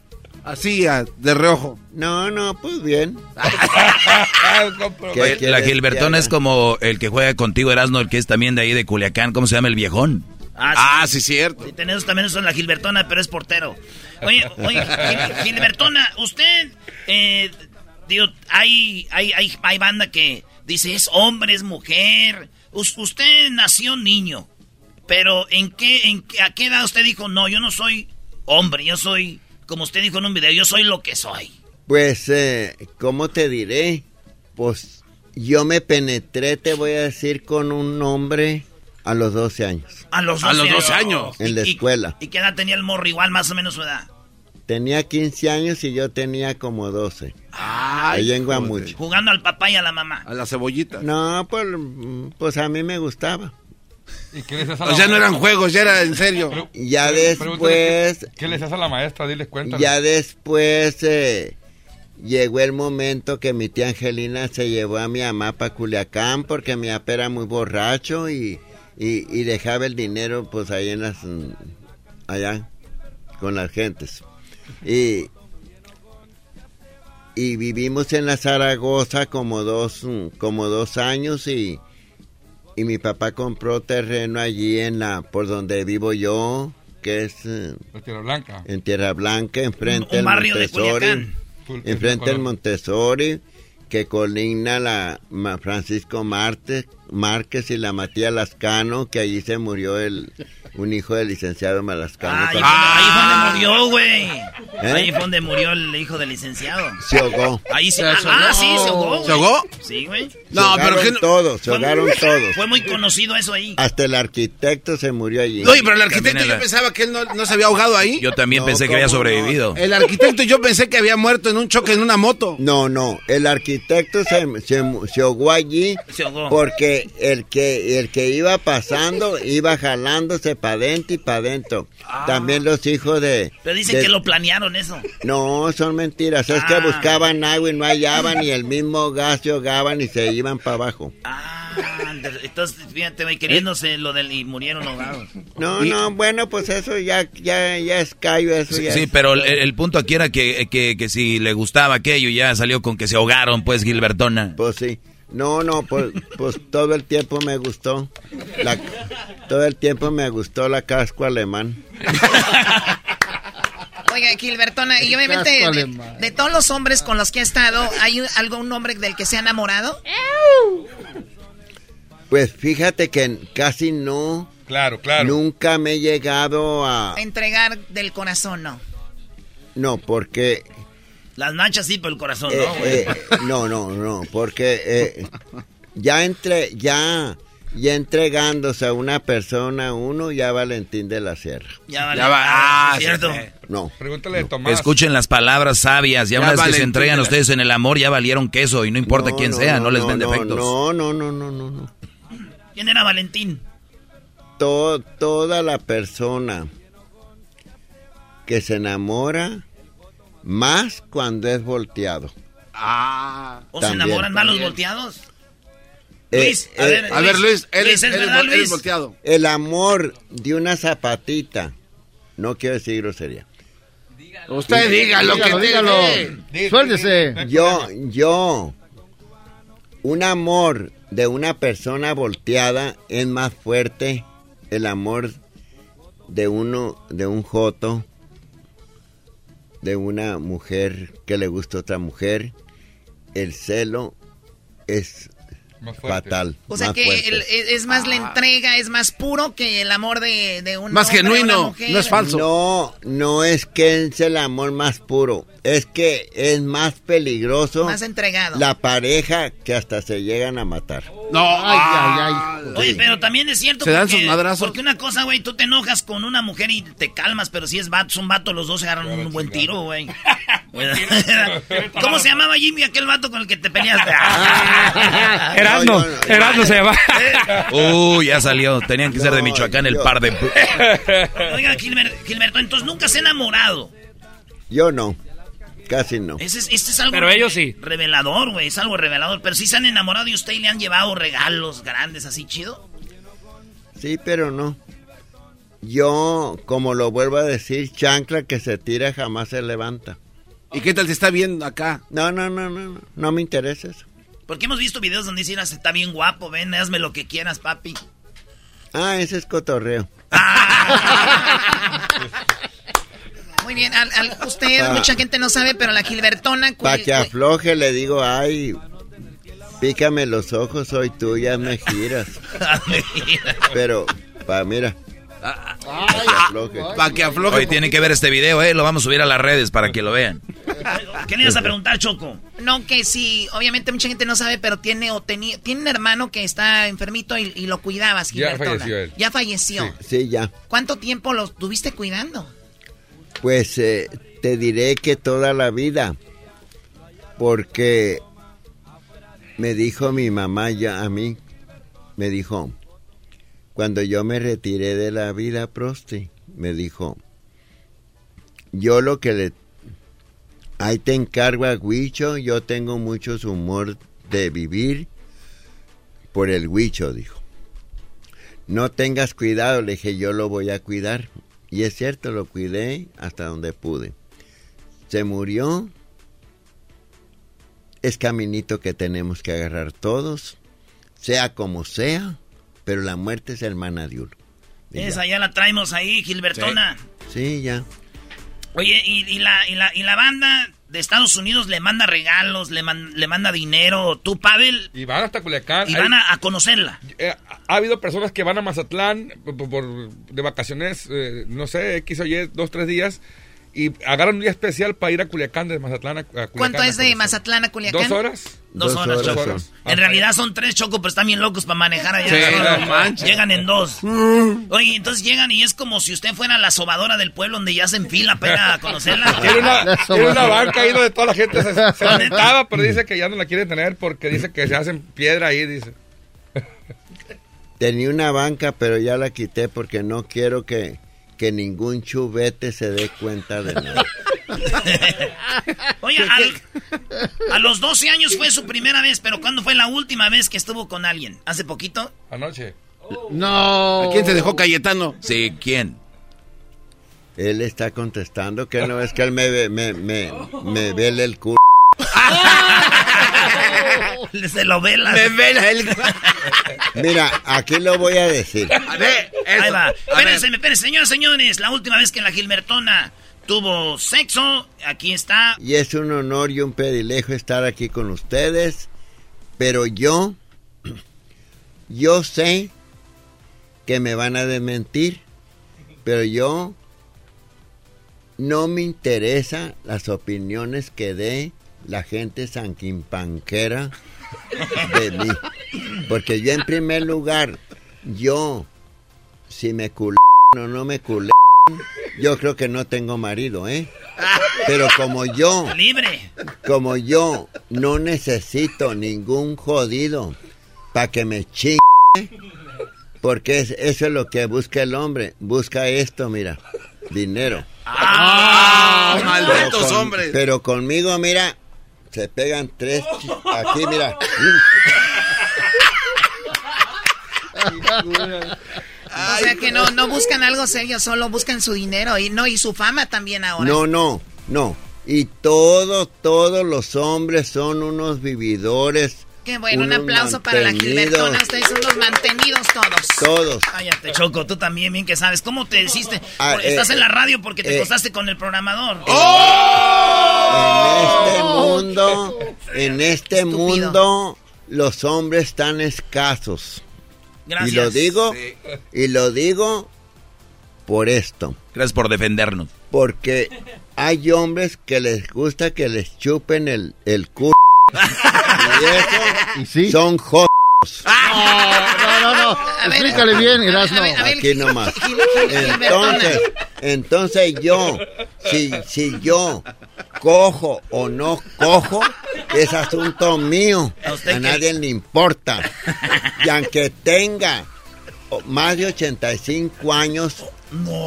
Así, a- de reojo. No, no, pues bien. ¿Qué Oye, la Gilbertona es como el que juega contigo, Erasmo, el que es también de ahí de Culiacán. ¿Cómo se llama el viejón? Ah, sí, cierto. Sí, tenemos también eso en la Gilbertona, pero es portero. Oye, oye, Gil- Gilbertona, usted, eh, digo, hay, hay, hay, hay banda que dice es hombre, es mujer. Us- usted nació niño, pero ¿en qué, en qué- a qué edad usted dijo, no, yo no soy hombre, yo soy, como usted dijo en un video, yo soy lo que soy? Pues, eh, ¿cómo te diré? Pues yo me penetré, te voy a decir, con un hombre a los 12 años, A los 12, A los 12 años. en la ¿Y- escuela. ¿Y qué edad tenía el morro? Igual, más o menos su edad. Tenía 15 años y yo tenía como 12. Ay, Ahí en. Guamuchi. Jugando al papá y a la mamá. A la cebollita. No, pues, pues a mí me gustaba. ¿Y qué le decías a O la sea, no eran juegos, ya era en serio. Ya después, ¿Qué, qué le decías a la maestra? Diles, cuéntale. ya después eh, llegó el momento que mi tía Angelina se llevó a mi mamá para Culiacán porque mi papá era muy borracho y, y, y dejaba el dinero pues ahí en las allá con las gentes. Y y vivimos en la Zaragoza como dos, como dos años y, y mi papá compró terreno allí en la, por donde vivo yo, que es en Tierra Blanca. En Tierra Blanca, enfrente del Montessori. Enfrente del Montessori, que colinda la Francisco Marte, Márquez y la Matías Lascano, que allí se murió el un hijo del licenciado Malascano. ahí, fue donde murió, güey. ¿Eh? Ahí fue donde murió el hijo del licenciado. Se ahogó. Ahí se, ah, ah, sí, se ahogó. ¿Se ahogó? Sí, güey. No, pero que todos, se ahogaron todos. Fue muy conocido eso ahí. Hasta el arquitecto se murió allí. Oye, pero el arquitecto yo pensaba que él no, se había ahogado ahí. Yo también pensé que había sobrevivido. El arquitecto yo pensé que había muerto en un choque en una moto. No, no, el arquitecto se, se, se ahogó allí se ahogó. porque el que, el que iba pasando iba jalándose para adentro y para adentro. Ah. También los hijos de... Pero dicen que lo planearon eso. No, son mentiras. Es que ah. buscaban agua y no hallaban y el mismo gas se ahogaban y se iban para abajo. Ah, entonces fíjate, queriéndose lo del y murieron ahogados. No, no, bueno, pues eso ya, ya, ya es callo, eso sí, ya Sí, pero el, punto aquí era que, que, que si le gustaba aquello ya salió con que se ahogaron, pues, Gilbertona. Pues sí. No, no, pues, pues todo el tiempo me gustó. La, todo el tiempo me gustó la casco alemán. Oiga, Gilbertona, y obviamente de, todos los hombres con los que ha estado, ¿hay algún hombre del que se ha enamorado? Pues fíjate que casi no. Claro, claro. Nunca me he llegado a... Entregar del corazón, no. No, porque las manchas sí, pero el corazón no, eh, eh, no, no, no, porque eh, ya entre, ya, ya entregándose a una persona, uno ya Valentín de la Sierra. Ya, vale. va, ah, ¿cierto? No. Pregúntale a Tomás. Escuchen las palabras sabias, ya, una vez que se entregan ustedes en el amor, ya valieron queso y no importa quién sea, no, les ven defectos. No, no, no, no, no, no. ¿Quién era Valentín? toda la persona que se enamora más cuando es volteado. Ah. ¿O se enamoran más los volteados? Eh, Luis, a, ver, a ver, Luis, él es, verdad, Luis? volteado. El amor de una zapatita, no quiero decir grosería. Usted diga lo que dígalo. Suéltese. Yo, yo, un amor de una persona volteada es más fuerte el amor de uno, de un joto, de una mujer que le gusta a otra mujer, el celo es fatal. O sea que es más la ah. entrega, es más puro que el amor de, de un Más genuino, no es falso. No, no es que es el amor más puro, es que es más peligroso. Más entregado. La pareja que hasta se llegan a matar. No, ay, ay, ay. Oye, pero también es cierto. Se dan sus madrazos. Porque una cosa, güey, tú te enojas con una mujer y te calmas, pero si es vato, un vato, los dos se agarran un buen tiro, güey. ¿Cómo se llamaba Jimmy, aquel vato con el que te peleaste? Erasmo, Erasmo se llama. Uy, ya salió. Tenían que ser de Michoacán el par de... Oiga, Gilberto, entonces nunca se ha enamorado. Yo no. Casi no. Este es, algo pero ellos sí. revelador, güey. Es algo revelador. Pero sí se han enamorado y usted le han llevado regalos grandes así chido. Sí, pero no. Yo, como lo vuelvo a decir, chancla que se tira jamás se levanta. ¿Y qué tal si está viendo acá? No, no, no, no, no, no me interesa eso. Porque hemos visto videos donde dicen, está bien guapo, ven, hazme lo que quieras, papi. Ah, ese es cotorreo. Muy bien, al, usted, mucha gente no sabe, pero la Gilbertona... Para que afloje, le digo, ay, pícame los ojos, soy tuya, me giras. pero, pa, mira, para que afloje. Hoy tienen que ver este video, ¿eh? Lo vamos a subir a las redes para que lo vean. ¿Qué le ibas a preguntar, Choco? No, que sí, obviamente mucha gente no sabe, pero tiene o tenía, tiene un hermano que está enfermito y, lo cuidabas, Ya falleció él. Ya falleció. Sí, ya. ¿Cuánto tiempo lo tuviste cuidando? Pues eh, te diré que toda la vida, porque me dijo mi mamá ya a mí, me dijo, cuando yo me retiré de la vida, Prosti, me dijo, yo lo que le... Ahí te encargo a Huicho, yo tengo mucho humor de vivir por el Huicho, dijo. No tengas cuidado, le dije, yo lo voy a cuidar. Y es cierto, lo cuidé hasta donde pude. Se murió es caminito que tenemos que agarrar todos, sea como sea, pero la muerte es hermana de uno. Y Esa ya la traemos ahí, Gilbertona. Sí, ya. Oye, y, y la, y, la, y la banda de Estados Unidos le manda regalos, le, man- le manda dinero. ¿Tú, Pavel? Y van hasta Culiacán. Y Hay- van a, a conocerla. eh, ha habido personas que van a Mazatlán por, por- de vacaciones, eh, no sé, X o Y, dos, tres días, y agarran un día especial para ir a Culiacán, de Mazatlán a, Culiacán. ¿Cuánto es de. Mazatlán a Culiacán? ¿Dos horas? Dos, horas, Dos Choco. horas. En realidad son tres, Choco, pero están bien locos para manejar allá. Sí, no. Llegan en dos. Oye, entonces llegan y es como si usted fuera la sobadora del pueblo donde ya se enfila para conocerla. Tiene una, tiene una banca ahí donde toda la gente se, se sentaba, pero dice que ya no la quiere tener porque dice que se hacen piedra ahí, dice. Tenía una banca, pero ya la quité porque no quiero que, que ningún chubete se dé cuenta de nada. Oye, al- a los 12 años fue su primera vez, pero ¿cuándo fue la última vez que estuvo con alguien? ¿Hace poquito? Anoche. No. ¿A quién se dejó Cayetano? Sí, ¿quién? Él está contestando que no es que él me, ve- me, me, me vele el culo. Se lo vela. Me vela el... Mira, aquí lo voy a decir. A ver, Ahí va. Espérense, espérense, señores, señores. La última vez que la Gilbertona tuvo sexo, aquí está. Y es un honor y un privilegio estar aquí con ustedes. Pero yo, yo sé que me van a desmentir. Pero yo no me interesa las opiniones que dé la gente sanquimpanquera de mí. Porque yo en primer lugar, yo, si me culé o no me culé, yo creo que no tengo marido, ¿eh? Pero como yo, Libre. como yo no necesito ningún jodido para que me chingue, porque es- eso es lo que busca el hombre. Busca esto, mira, dinero. ¡Ah! Pero ¡Malditos con- hombres! Pero conmigo, mira, se pegan tres. Aquí, mira. O sea que no, no buscan algo serio, solo buscan su dinero y no y su fama también ahora. No, no, no. Y todos, todos los hombres son unos vividores. Qué bueno, un aplauso para la Gilbertona. Ustedes son los mantenidos todos. Todos. Cállate, Choco, tú también bien que sabes. ¿Cómo te hiciste? Ah, estás eh, en la radio porque te eh, acostaste con el programador. En este mundo, en este Estúpido. mundo, los hombres están escasos. Gracias. Y lo digo, Sí. y lo digo por esto. Gracias por defendernos. Porque hay hombres que les gusta que les chupen el, el culo. y eso son jodos. No, no, no. Explícale bien, Erasmo. Aquí nomás. Entonces, entonces yo, si, si yo cojo o no cojo, es asunto mío. ¿A nadie le importa. Y aunque tenga más de 85 años,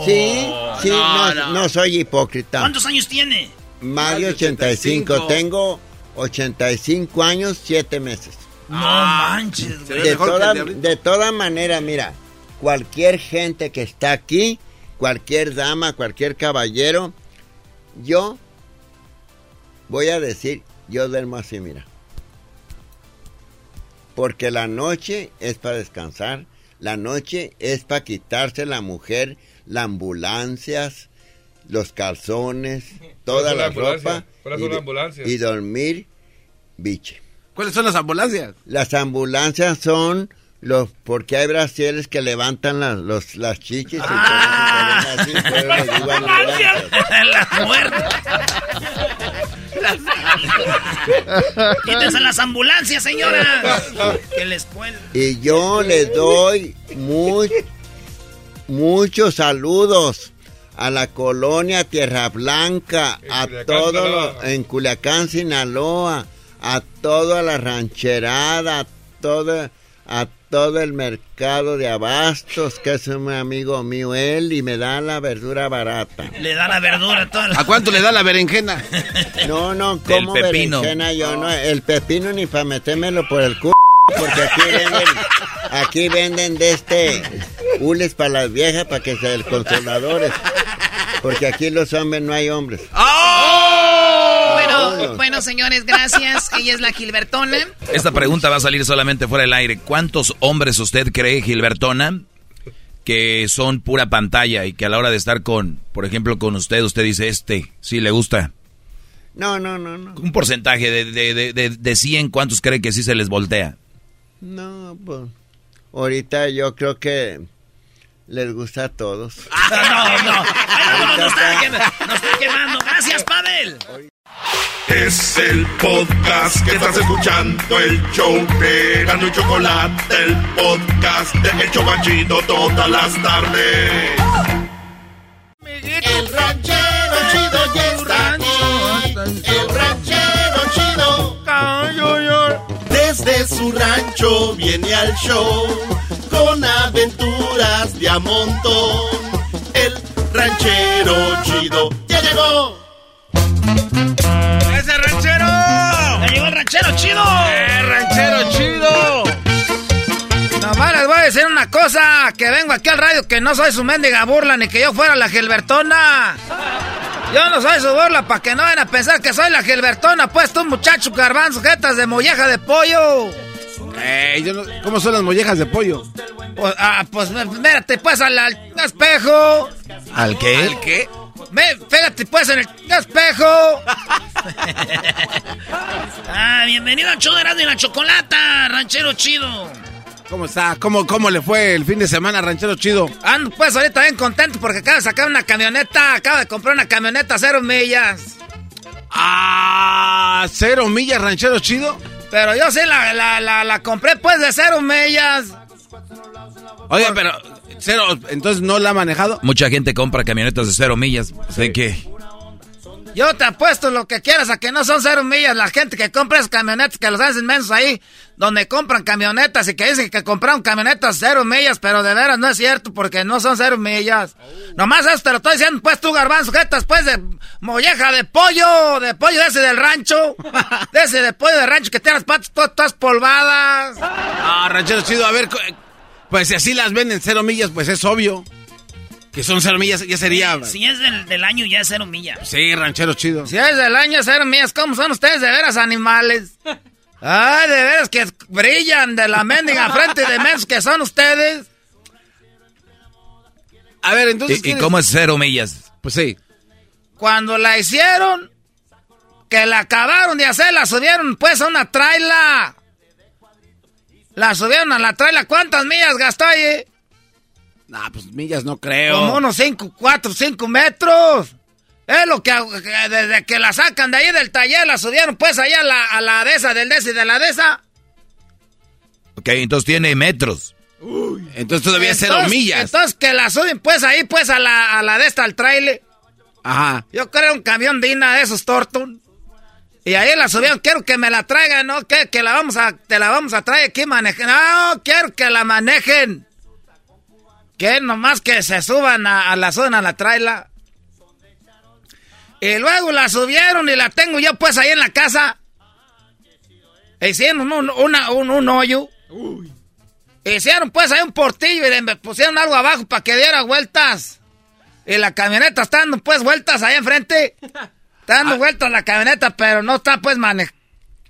sí, sí, no, no, no. no soy hipócrita. ¿Cuántos años tiene? Más de 85. Tengo 85 años, 7 meses. No manches, güey. De toda, de toda manera, mira, cualquier gente que está aquí, cualquier dama, cualquier caballero, yo voy a decir, yo duermo así, mira. Porque la noche es para descansar, la noche es para quitarse la mujer, las ambulancias, los calzones, toda la ambulancia? ropa ¿Cuál es y, y dormir biche. ¿Cuáles son las ambulancias? Las ambulancias son los porque hay brasieres que levantan las, los, las chichis y se ven así, pero les digo ambulancias. la muerte. Quítense las ambulancias, señora. Que les cuelgue. Y yo les doy muy, muchos saludos a la colonia Tierra Blanca, a Culiacán, todo Sinaloa. lo- en Culiacán, Sinaloa, a toda la rancherada, a todo, a todo el mercado de abastos, que es un amigo mío él, y me da la verdura barata. Le da la verdura toda la... ¿A cuánto le da la berenjena? No, no, como pepino. berenjena yo no, el pepino ni para metérmelo por el culo, porque aquí venden, aquí venden de este hules para las viejas para que sean consoladores, porque aquí los hombres no hay hombres. Vámonos. bueno, Bueno, señores, gracias. Ella es la Gilbertona. Esta pregunta va a salir solamente fuera del aire. ¿Cuántos hombres usted cree, Gilbertona, que son pura pantalla y que a la hora de estar con, por ejemplo, con usted, usted dice, este, sí le gusta? No, no, no, no. Un porcentaje de, de, de, de 100, ¿cuántos cree que sí se les voltea? No, pues ahorita yo creo que les gusta a todos. Ah, no, no. no, nos, está, nos está quemando. Gracias, Pavel. Es el podcast que estás escuchando, el show de Gano y Chocolate, el podcast de El Chocachito todas las tardes. El ranchero chido ya está aquí. El ranchero chido. Desde su rancho viene al show con aventuras de a montón. El ranchero chido ya llegó. ¡Ese ranchero! ¡Ya llegó el ranchero chido! ¡El ranchero chido! Nomás les voy a decir una cosa, que vengo aquí al radio que no soy su mendiga burla ni que yo fuera la Gilbertona. Yo no soy su burla para que no vayan a pensar que soy la Gilbertona, pues tú muchacho garbanzo, jetas de molleja de pollo. Eh, yo no, ¿Cómo son las mollejas de pollo? Pues, ah, pues mírate pues al, al espejo. ¿Al qué? ¿Al qué? Pégate pues en el espejo. ah, bienvenido de Erasmo y la Chocolata, ranchero chido. ¿Cómo está? ¿Cómo, ¿Cómo le fue el fin de semana, ranchero chido? Ando pues ahorita bien contento porque acabo de sacar una camioneta, acabo de comprar una camioneta cero millas. Ah, cero millas, ranchero chido. Pero yo sí la, la, la, la compré pues de cero millas. Oye, pero cero, entonces no la ha manejado. Mucha gente compra camionetas de cero millas. ¿De qué? Yo te apuesto lo que quieras a que no son cero millas. La gente que compra esas camionetas, que los hacen mensos ahí, donde compran camionetas y que dicen que compraron camionetas cero millas, pero de veras no es cierto porque no son cero millas. Nomás eso te lo estoy diciendo, pues tú, garbanzo, que estás pues de molleja de pollo, de pollo de ese del rancho, de ese de pollo de rancho que tiene las patas todas, todas polvadas. Ah, ranchero chido, a ver, pues si así las venden cero millas, pues es obvio. Que son cero millas, ya sería. Si es del, del, año, ya es cero millas. Sí, ranchero chido. Si es del año, cero millas. ¿Cómo son ustedes de veras animales? Ay, de veras que brillan de la mendiga frente de menos que son ustedes. A ver, entonces. ¿Y, ¿y cómo es cero millas? Pues sí. Cuando la hicieron, que la acabaron de hacer, la subieron pues a una traila. La subieron a la traila. ¿Cuántas millas gastó ahí? Nah, pues millas no creo. Como unos 5, 4, 5 metros. Es lo que, desde que la sacan de ahí del taller, la subieron pues allá a la, a la de esa, del de esa y de la de esa. Ok, entonces tiene metros. Uy, entonces todavía entonces, cero millas. Entonces que la suben pues ahí pues a la, a la de esta, al trailer. Ajá. Yo creo un camión Dina de esos Torton. Y ahí la subieron, quiero que me la traigan, ¿no? Que, que la vamos a, te la vamos a traer aquí manejen. No, quiero que la manejen. Que nomás que se suban a, a la zona, a la traila. Y luego la subieron y la tengo yo pues ahí en la casa. Hicieron un, una, un, un hoyo. Uy. Hicieron pues ahí un portillo y le pusieron algo abajo para que diera vueltas. Y la camioneta está dando pues vueltas ahí enfrente. Está dando ah. vueltas la camioneta, pero no está pues mane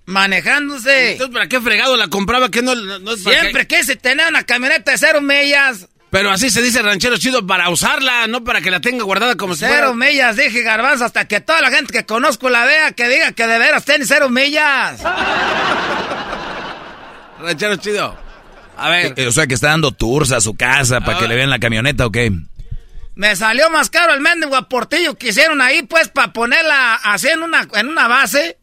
manejándose. Entonces, ¿para qué fregado la compraba? que no, no es Siempre que... quise tener una camioneta de cero millas. Pero así se dice ranchero chido para usarla, no para que la tenga guardada como cero si fuera... millas, dije garbanzo, hasta que toda la gente que conozco la vea, que diga que de veras tiene cero millas. ranchero chido. A ver. O sea, que está dando tours a su casa para que le vean la camioneta, ¿o qué? Me salió más caro el mendigo aportillo que hicieron ahí, pues, para ponerla así en una, en una base.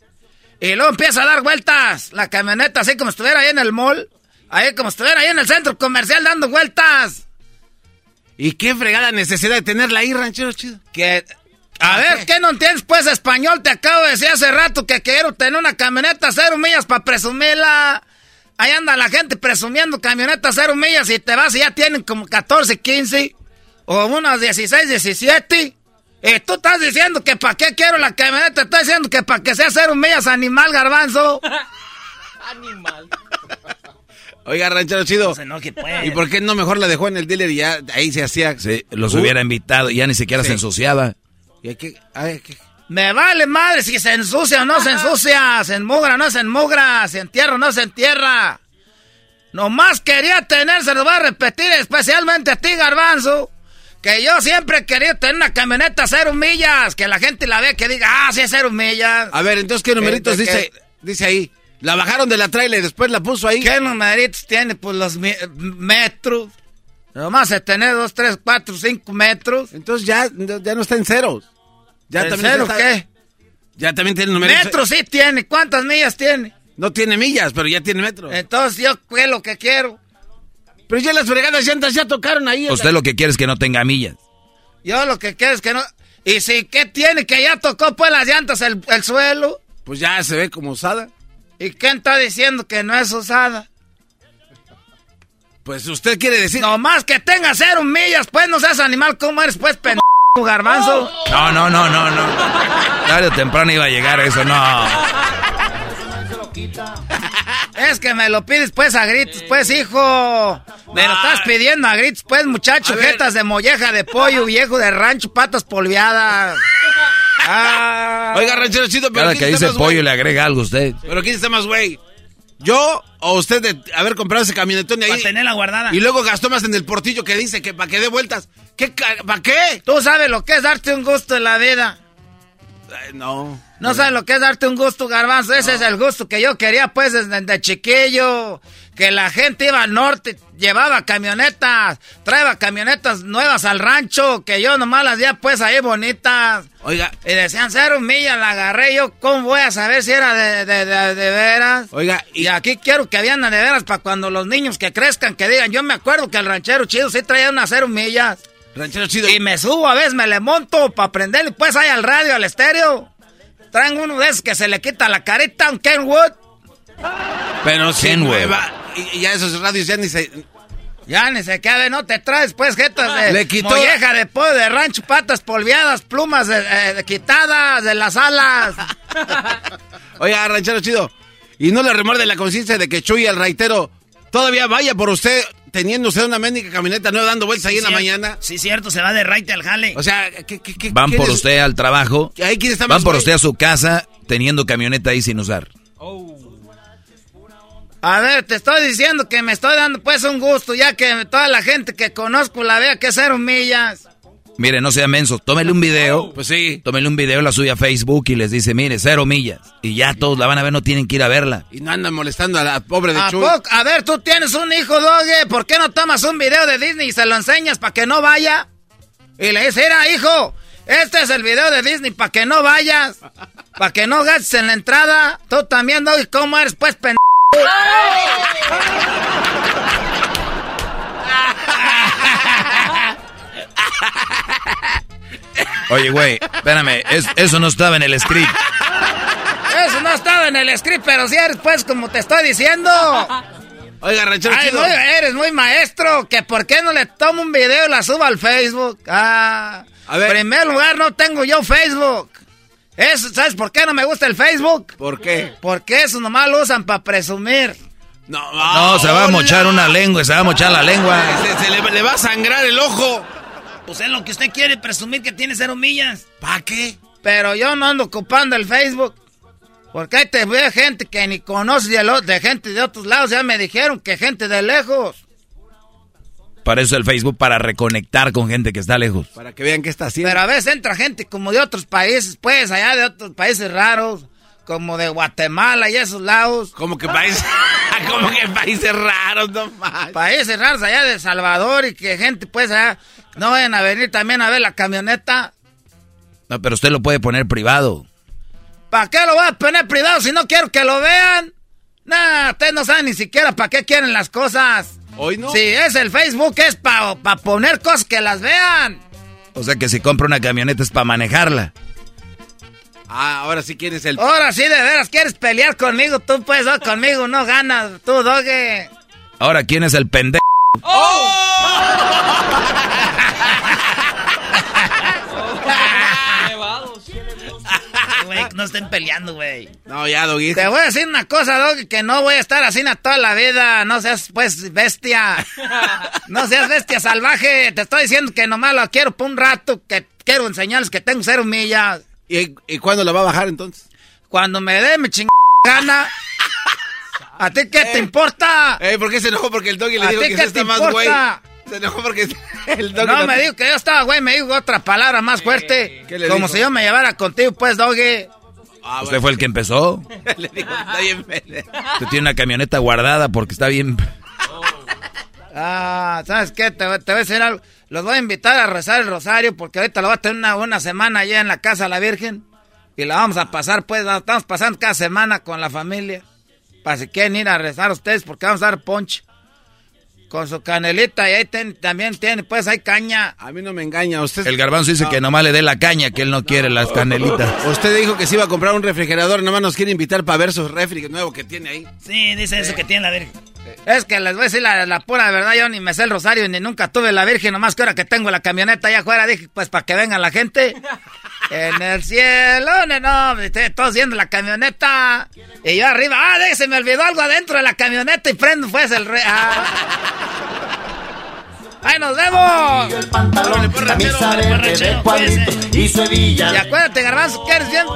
Y luego empieza a dar vueltas la camioneta, así como estuviera ahí en el mall. Ahí como estuviera ahí en el centro comercial dando vueltas. ¿Y qué fregada necesidad de tenerla ahí, ranchero chido? Que... A ver, ¿qué? ¿qué no entiendes, pues, español? Te acabo de decir hace rato que quiero tener una camioneta cero millas para presumirla. Ahí anda la gente presumiendo camionetas cero millas y te vas y ya tienen como 14, 15 o unos 16, 17. Y tú estás diciendo que para qué quiero la camioneta, estás diciendo que para que sea cero millas animal garbanzo. animal. Oiga, ranchero chido. No se enoje, pues. ¿Y por qué no mejor la dejó en el dealer y ya ahí se hacía? Sí, los uh, hubiera invitado y ya ni siquiera sí. se ensuciaba. ¿Y hay que, a ver, ¿qué? Me vale madre si se ensucia o no se ensucia, se enmugra o no se enmugra, se entierra o no se entierra. Nomás quería tener, se lo voy a repetir especialmente a ti, Garbanzo, que yo siempre quería tener una camioneta cero millas, que la gente la ve que diga, ah, sí es cero millas. A ver, entonces, ¿qué numeritos dice, dice ahí? La bajaron de la trailer y después la puso ahí. ¿Qué numeritos tiene? Pues los metros. Nomás se tener dos, tres, cuatro, cinco metros. Entonces ya, ya no está en ceros. Ya ¿En cero qué? Ya también tiene numeritos. Metros sí tiene. ¿Cuántas millas tiene? No tiene millas, pero ya tiene metros. Entonces yo qué lo que quiero. Pero ya las fregadas llantas ya tocaron ahí. Usted lo que quiere es que no tenga millas. Yo lo que quiero es que no... ¿Y si qué tiene? Que ya tocó pues las llantas el, el suelo. Pues ya se ve como usada. ¿Y quién está diciendo que no es usada? Pues usted quiere decir... No más que tenga cero millas, pues no seas animal, ¿cómo eres pues pendejo, garbanzo? No, no, no, no, no. Tarde o temprano iba a llegar eso, no. Es que me lo pides pues a gritos, pues hijo. Me lo estás pidiendo a gritos, pues muchacho. Jetas de molleja de pollo, viejo de rancho, patas polviadas. Ah. Oiga, ranchero chido, pero. Cada que dice pollo le agrega algo a usted. Pero ¿quién está más güey? ¿Yo o usted de haber comprado ese camionetón y ahí? Para tenerla guardada. Y luego gastó más en el portillo que dice que para que dé vueltas. ¿Qué? ¿Para qué? Tú sabes lo que es darte un gusto en la vida. no. No sabes lo que es darte un gusto, garbanzo. Ese es el gusto que yo quería, pues, desde, chiquillo. Que la gente iba al norte, llevaba camionetas, traía camionetas nuevas al rancho, que yo nomás las veía, pues, ahí bonitas. Oiga. Y decían, cero millas, la agarré yo. ¿Cómo voy a saber si era de, de, de, veras? Oiga. Y... aquí quiero que habían de veras para cuando los niños que crezcan, que digan, yo me acuerdo que el ranchero chido sí traía unas cero millas. Ranchero chido. Y me subo a veces, me le monto para prenderle, pues, ahí al radio, al estéreo. Traen uno de esos que se le quita la carita, un Kenwood. Pero sí, nueva. Y, ya esos radios ya ni se... Ya ni se queda, no te traes pues jetas de le quitó... molleja de pollo, de rancho, patas polviadas, plumas de, quitadas de las alas. Oiga, ranchero chido, ¿y no le remuerde la conciencia de que Chuy, el raitero, todavía vaya por usted teniendo usted una médica camioneta no dando vueltas ahí en la mañana. Sí, cierto, se va de raite al jale. O sea, ¿qué, qué, qué Van por usted al trabajo. ¿Ahí quién está Van por usted a su casa teniendo camioneta ahí sin usar. Oh. A ver, te estoy diciendo que me estoy dando pues un gusto, ya que toda la gente que conozco la vea que ser millas. Mire, no sea menso, tómele un video. Pues sí. Tómele un video, la suya a Facebook y les dice, mire, cero millas. Y ya todos la van a ver, no tienen que ir a verla. Y no andan molestando a la pobre de ¿A, a ver, tú tienes un hijo, Doge, ¿por qué no tomas un video de Disney y se lo enseñas para que no vaya? Y le dice, mira, hijo, este es el video de Disney para que no vayas. Para que no gastes en la entrada. Tú también, Doge, ¿cómo eres, pues, pendejo? Oye, güey, espérame, eso no estaba en el script. Eso no estaba en el script, pero si eres, pues, como te estoy diciendo. Oiga, ranchero Ay, eres muy maestro, que por qué no le tomo un video y la subo al Facebook. Ah, a ver. En primer lugar, no tengo yo Facebook. Eso, ¿sabes por qué no me gusta el Facebook? ¿Por qué? Porque eso nomás lo usan para presumir. No, no, se va a mochar una lengua, se va a mochar la lengua. Se, le, va a sangrar el ojo. Pues es lo que usted quiere, presumir que tiene cero millas. ¿Para qué? Pero yo no ando ocupando el Facebook. Porque ahí te veo gente que ni conoce de, de gente de otros lados. Ya me dijeron que gente de lejos. Para eso el Facebook, para reconectar con gente que está lejos. Para que vean qué está haciendo. Pero a veces entra gente como de otros países, pues, allá de otros países raros, como de Guatemala y esos lados. Como que países, como que países raros, no más. Países raros allá de Salvador y que gente, pues, allá no vayan a venir también a ver la camioneta. No, pero usted lo puede poner privado. ¿Para qué lo voy a poner privado si no quiero que lo vean? Nah, ustedes no saben ni siquiera para qué quieren las cosas. Hoy no. Si es el Facebook, es para poner cosas que las vean. O sea que si compra una camioneta es para manejarla. Ah, ahora sí quieres el. Ahora sí, de veras, quieres pelear conmigo. Tú puedes, conmigo no ganas. Tú, doge. Ahora, ¿quién es el pendejo? ¡Oh! no estén peleando, güey. No, ya, Doggy. Te voy a decir una cosa, Doggy, que no voy a estar así a toda la vida. No seas, pues, bestia. no seas bestia salvaje. Te estoy diciendo que nomás lo quiero por un rato, que quiero enseñarles que tengo cero millas. ¿Y, ¿Y cuándo la va a bajar entonces? Cuando me dé mi chingada gana. ¿A ti qué te importa? Eh, ¿Por qué se enojó? Porque el doggy le ¿A dijo que qué se está más güey. Se enojó porque el doggy... No, me dijo que yo estaba, güey, me dijo otra palabra más fuerte. ¿Qué le Como dijo? si yo me llevara contigo, pues, doggy. Usted fue el que empezó. le dijo, está bien. Usted tiene una camioneta guardada porque está bien. Ah, ¿sabes qué? Te, te voy a decir algo. Los voy a invitar a rezar el rosario porque ahorita lo voy a tener una, una semana allá en la casa de la Virgen. Y la vamos a pasar, pues, la estamos pasando cada semana con la familia. Para si quieren ir a rezar ustedes porque vamos a dar ponche. Con su canelita y ahí ten- también tiene, pues, hay caña. A mí no me engaña, usted... El garbanzo dice que nomás le dé la caña, que él no quiere las canelitas. Usted dijo que se iba a comprar un refrigerador, nomás nos quiere invitar para ver su refri nuevo que tiene ahí. Sí, dice eso que tiene la Virgen. Es que les voy a decir la, la pura verdad, yo ni me sé el rosario, ni nunca tuve la Virgen, nomás que ahora que tengo la camioneta allá afuera, dije, pues para que venga la gente. En el cielo, no, no, todos viendo la camioneta. Y yo arriba, ah, de- se me olvidó algo adentro de la camioneta y prendo pues el re... ah. ¡Ahí nos vemos! Camisa verde de cuadrito y su hebilla. Y acuérdate, Garbanzo, que eres bien...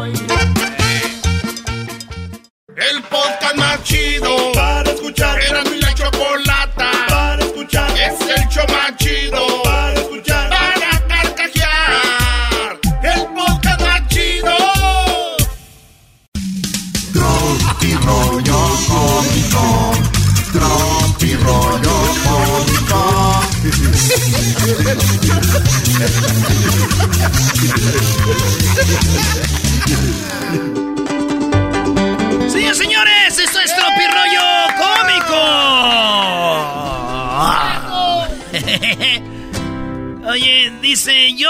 El podcast más chido para escuchar. Era mi la chocolata para escuchar. Es el show más chido para escuchar. Para carcajear. El podcast más chido. Tropi rollo cómico. Tropi rollo cómico. Oye, dice, yo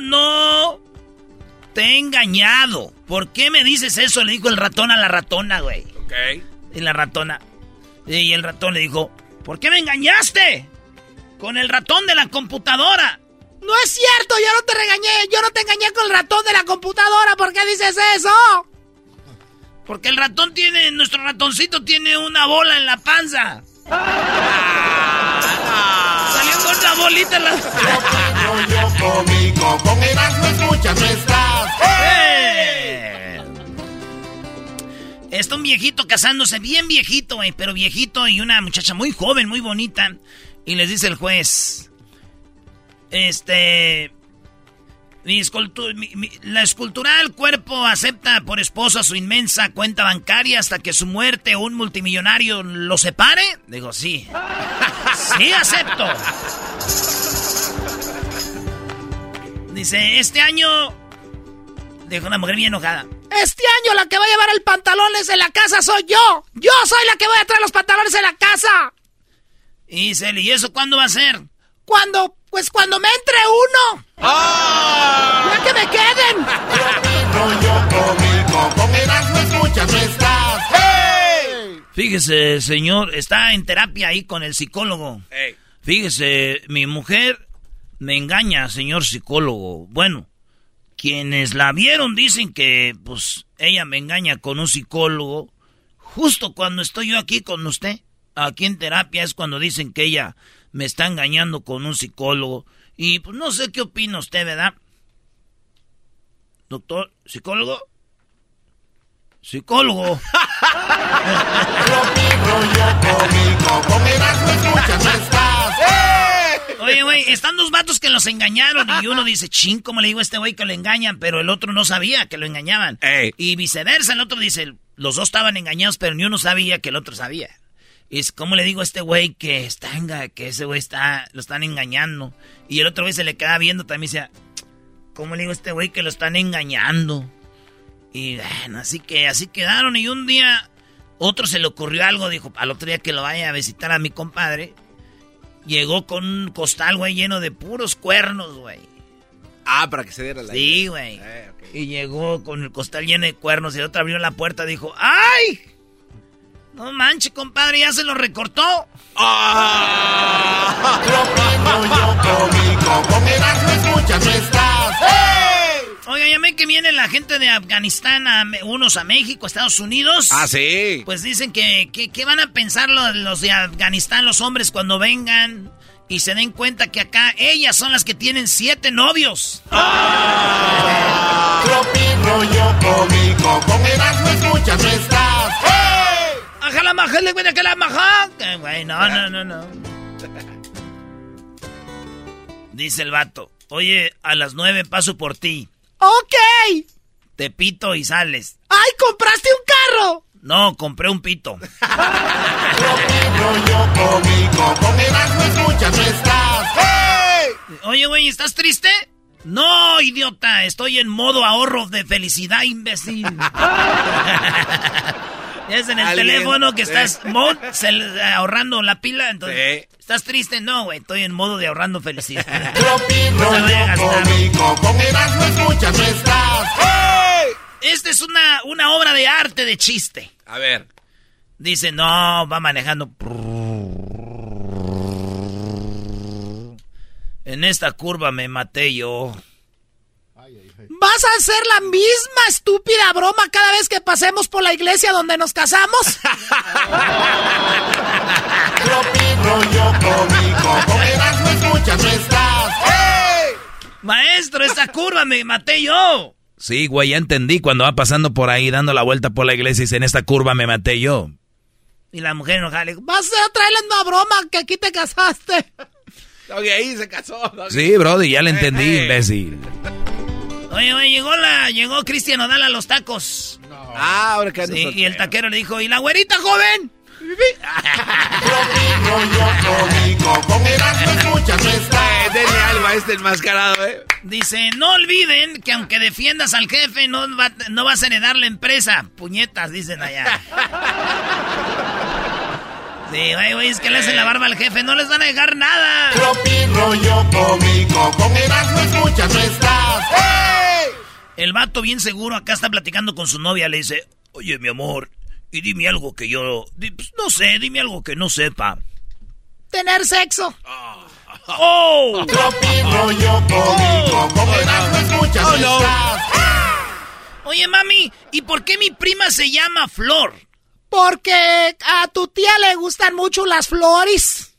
no te he engañado. ¿Por qué me dices eso? Le dijo el ratón a la ratona, güey. Ok. Y la ratona. Y el ratón le dijo, ¿por qué me engañaste? Con el ratón de la computadora. No es cierto, yo no te regañé, yo no te engañé con el ratón de la computadora, ¿por qué dices eso? Porque el ratón tiene, nuestro ratoncito tiene una bola en la panza. Una bolita en la... Rollo cómico. Con Erasmo escuchas no estás. ¡Eh! Está un viejito casándose, bien viejito, güey, pero viejito y una muchacha muy joven, muy bonita. Y les dice el juez, este... mi la escultural cuerpo acepta por esposa su inmensa cuenta bancaria hasta que su muerte o un multimillonario lo separe. Digo, sí. Sí, acepto. Dice, este año... Dijo una mujer bien enojada. Este año la que va a llevar el pantalones en la casa soy yo. Yo soy la que voy a traer los pantalones en la casa. Y dice, ¿y eso cuándo va a ser? Cuando, pues cuando me entre uno. Ya que me queden. Rollo cómico. Con Erasmo escuchas no estás. Fíjese, señor, está en terapia ahí con el psicólogo. Fíjese, mi mujer me engaña, señor psicólogo. Bueno, quienes la vieron dicen que, pues, ella me engaña con un psicólogo. Justo cuando estoy yo aquí con usted, aquí en terapia, es cuando dicen que ella me está engañando con un psicólogo. Y pues no sé qué opina usted, ¿verdad? Doctor, psicólogo. Psicólogo. Oye, güey, están dos vatos que los engañaron y uno dice, ching, ¿cómo le digo a este güey que lo engañan? Pero el otro no sabía que lo engañaban. Y viceversa, el otro dice, los dos estaban engañados, pero ni uno sabía que el otro sabía. Y es, ¿cómo le digo a este güey que está, que ese güey está, lo están engañando? Y el otro güey se le queda viendo también dice, ¿cómo le digo a este güey que lo están engañando? Y bueno, así que así quedaron y un día otro se le ocurrió algo, dijo, al otro día que lo vaya a visitar a mi compadre. Llegó con un costal, güey, lleno de puros cuernos, güey. Ah, para que se diera la Sí, güey. Eh, ok. Y llegó con el costal lleno de cuernos y el otro abrió la puerta y dijo, ¡ay! No manches, compadre, ya se lo recortó. Rollo cómico. Con Erasmo escuchas no estás. Oiga, ya ven que viene la gente de Afganistán, a unos a México, a Estados Unidos. Ah, sí. Pues dicen que, que, que van a pensar los, los de Afganistán, los hombres, cuando vengan y se den cuenta que acá ellas son las que tienen siete novios. Tropi rollo cómico, con Erasmo escuchas no ¡Ajá la maja, le que la maja! Güey, no, no, no, no. Dice el vato, oye, a las nueve paso por ti. Ok. Te pito y sales. ¡Ay, compraste un carro! No, compré un pito. Oye, güey, ¿estás triste? No, idiota, estoy en modo ahorro de felicidad, imbécil. es en el Alguien, teléfono que estás mod, ahorrando la pila, entonces... ¿Estás triste? No, güey, estoy en modo de ahorrando felicidad. No. Esta es una, una obra de arte de chiste. A ver. Dice, no, va manejando. En esta curva me maté yo. ¿Vas a hacer la misma estúpida broma cada vez que pasemos por la iglesia donde nos casamos? Tropi rollo cómico, con Erasmo escuchas no estás. ¡Hey! Maestro, esta curva me maté yo. Sí, güey, ya entendí. Cuando va pasando por ahí, dando la vuelta por la iglesia y dice, en esta curva me maté yo. Y la mujer enojada le dijo, ¿Vas a traer la misma broma que aquí te casaste? Doggy, ahí se casó. Doggy. Sí, brody, ya le entendí, imbécil. Oye, oye, llegó la, llegó Cristian Odal a los tacos. Ah, ahora que Sí, y el taquero le dijo, ¿y la güerita joven? No estás. Denle algo a este enmascarado, eh. Dice, no olviden que aunque defiendas al jefe, no, va- no vas a heredar la empresa. Puñetas, dicen allá. Sí, güey, güey, es que le hacen la barba al jefe, no les van a dejar nada. Tropi rollo cómico, con Erasmo escuchas no estás. ¡Hey! El vato bien seguro acá está platicando con su novia, le dice, oye, mi amor, y dime algo que yo, pues, no sé, dime algo que no sepa. Tener sexo. ¡Oh! Tropi rollo cómico, con Erasmo escuchas Oh, no no. estás. Oye, mami, ¿y por qué mi prima se llama Flor? Porque a tu tía le gustan mucho las flores.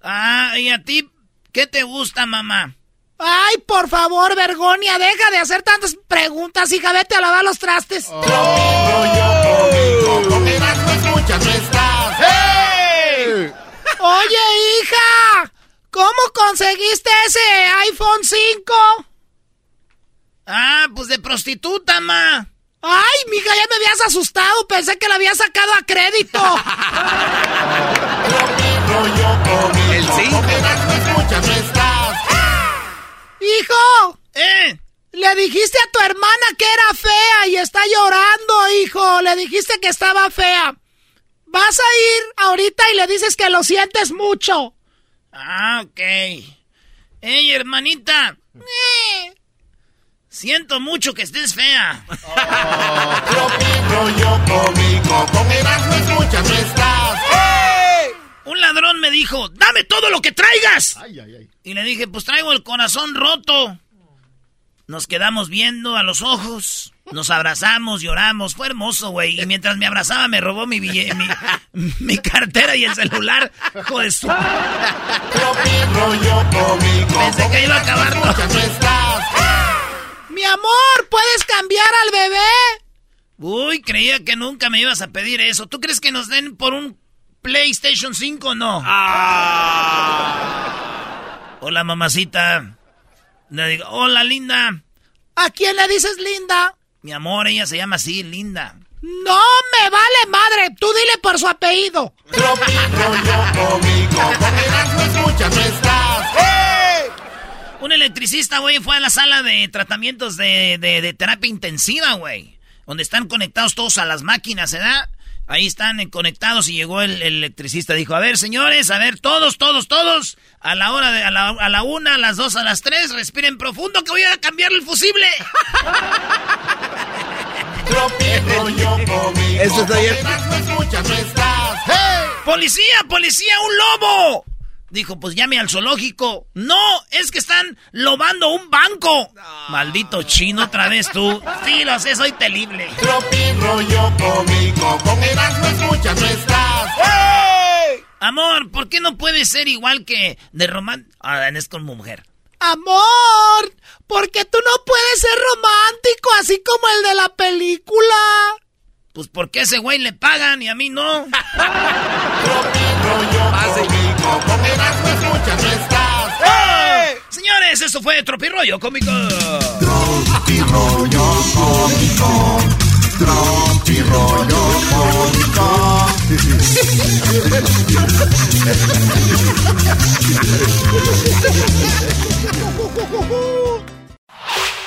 Ah, ¿y a ti qué te gusta, mamá? Ay, por favor, Vergonia, deja de hacer tantas preguntas, hija, vete a lavar los trastes. ¡Hey! Oye, hija, ¿cómo conseguiste ese iPhone 5? Ah, pues de prostituta, ma. Ay, mija, ya me habías asustado, pensé que lo había sacado a crédito. El estás. hijo, ¿Eh? le dijiste a tu hermana que era fea y está llorando, hijo. Le dijiste que estaba fea. Vas a ir ahorita y le dices que lo sientes mucho. Ah, ok. Ey, hermanita. Eh, Siento mucho que estés fea. ¡Hey! Un ladrón me dijo, dame todo lo que traigas. Ay, ay, ay. Y le dije, pues traigo el corazón roto. Nos quedamos viendo a los ojos, nos abrazamos, lloramos, fue hermoso, güey. Y mientras me abrazaba me robó mi billete, mi, mi cartera y el celular. Hijo de su... Pensé que iba a acabar todo. Mi amor, ¿puedes cambiar al bebé? Uy, creía que nunca me ibas a pedir eso. ¿Tú crees que nos den por un PlayStation 5 o no? Hola, mamacita. Le digo, hola, linda. ¿A quién le dices linda? Mi amor, ella se llama así, linda. No me vale madre, tú dile por su apellido. Un electricista, güey, fue a la sala de tratamientos de, de- de terapia intensiva, güey. Donde están conectados todos a las máquinas, ¿verdad? Ahí están eh, conectados y llegó el, el electricista. Dijo, a ver, señores, a ver, todos, todos, todos. A la hora de, a la, a la una, a las dos, a las tres, respiren profundo que voy a cambiar el fusible. ¡Policía, policía, un lobo! Dijo, pues llame al zoológico. No, es que están lobando un banco. Maldito chino, otra vez tú. Sí, lo sé, soy terrible. Tropi rollo cómico, con Erasmo escuchas no estás. ¡Hey! Amor, ¿por qué no puede ser igual que de román... Ah, es como mujer. Amor, ¿por qué tú no puedes ser romántico así como el de la película? Pues porque a ese güey le pagan y a mí no. Señores, eso fue Tropirollo Cómico. Tropirollo Cómico. Tropirollo Cómico.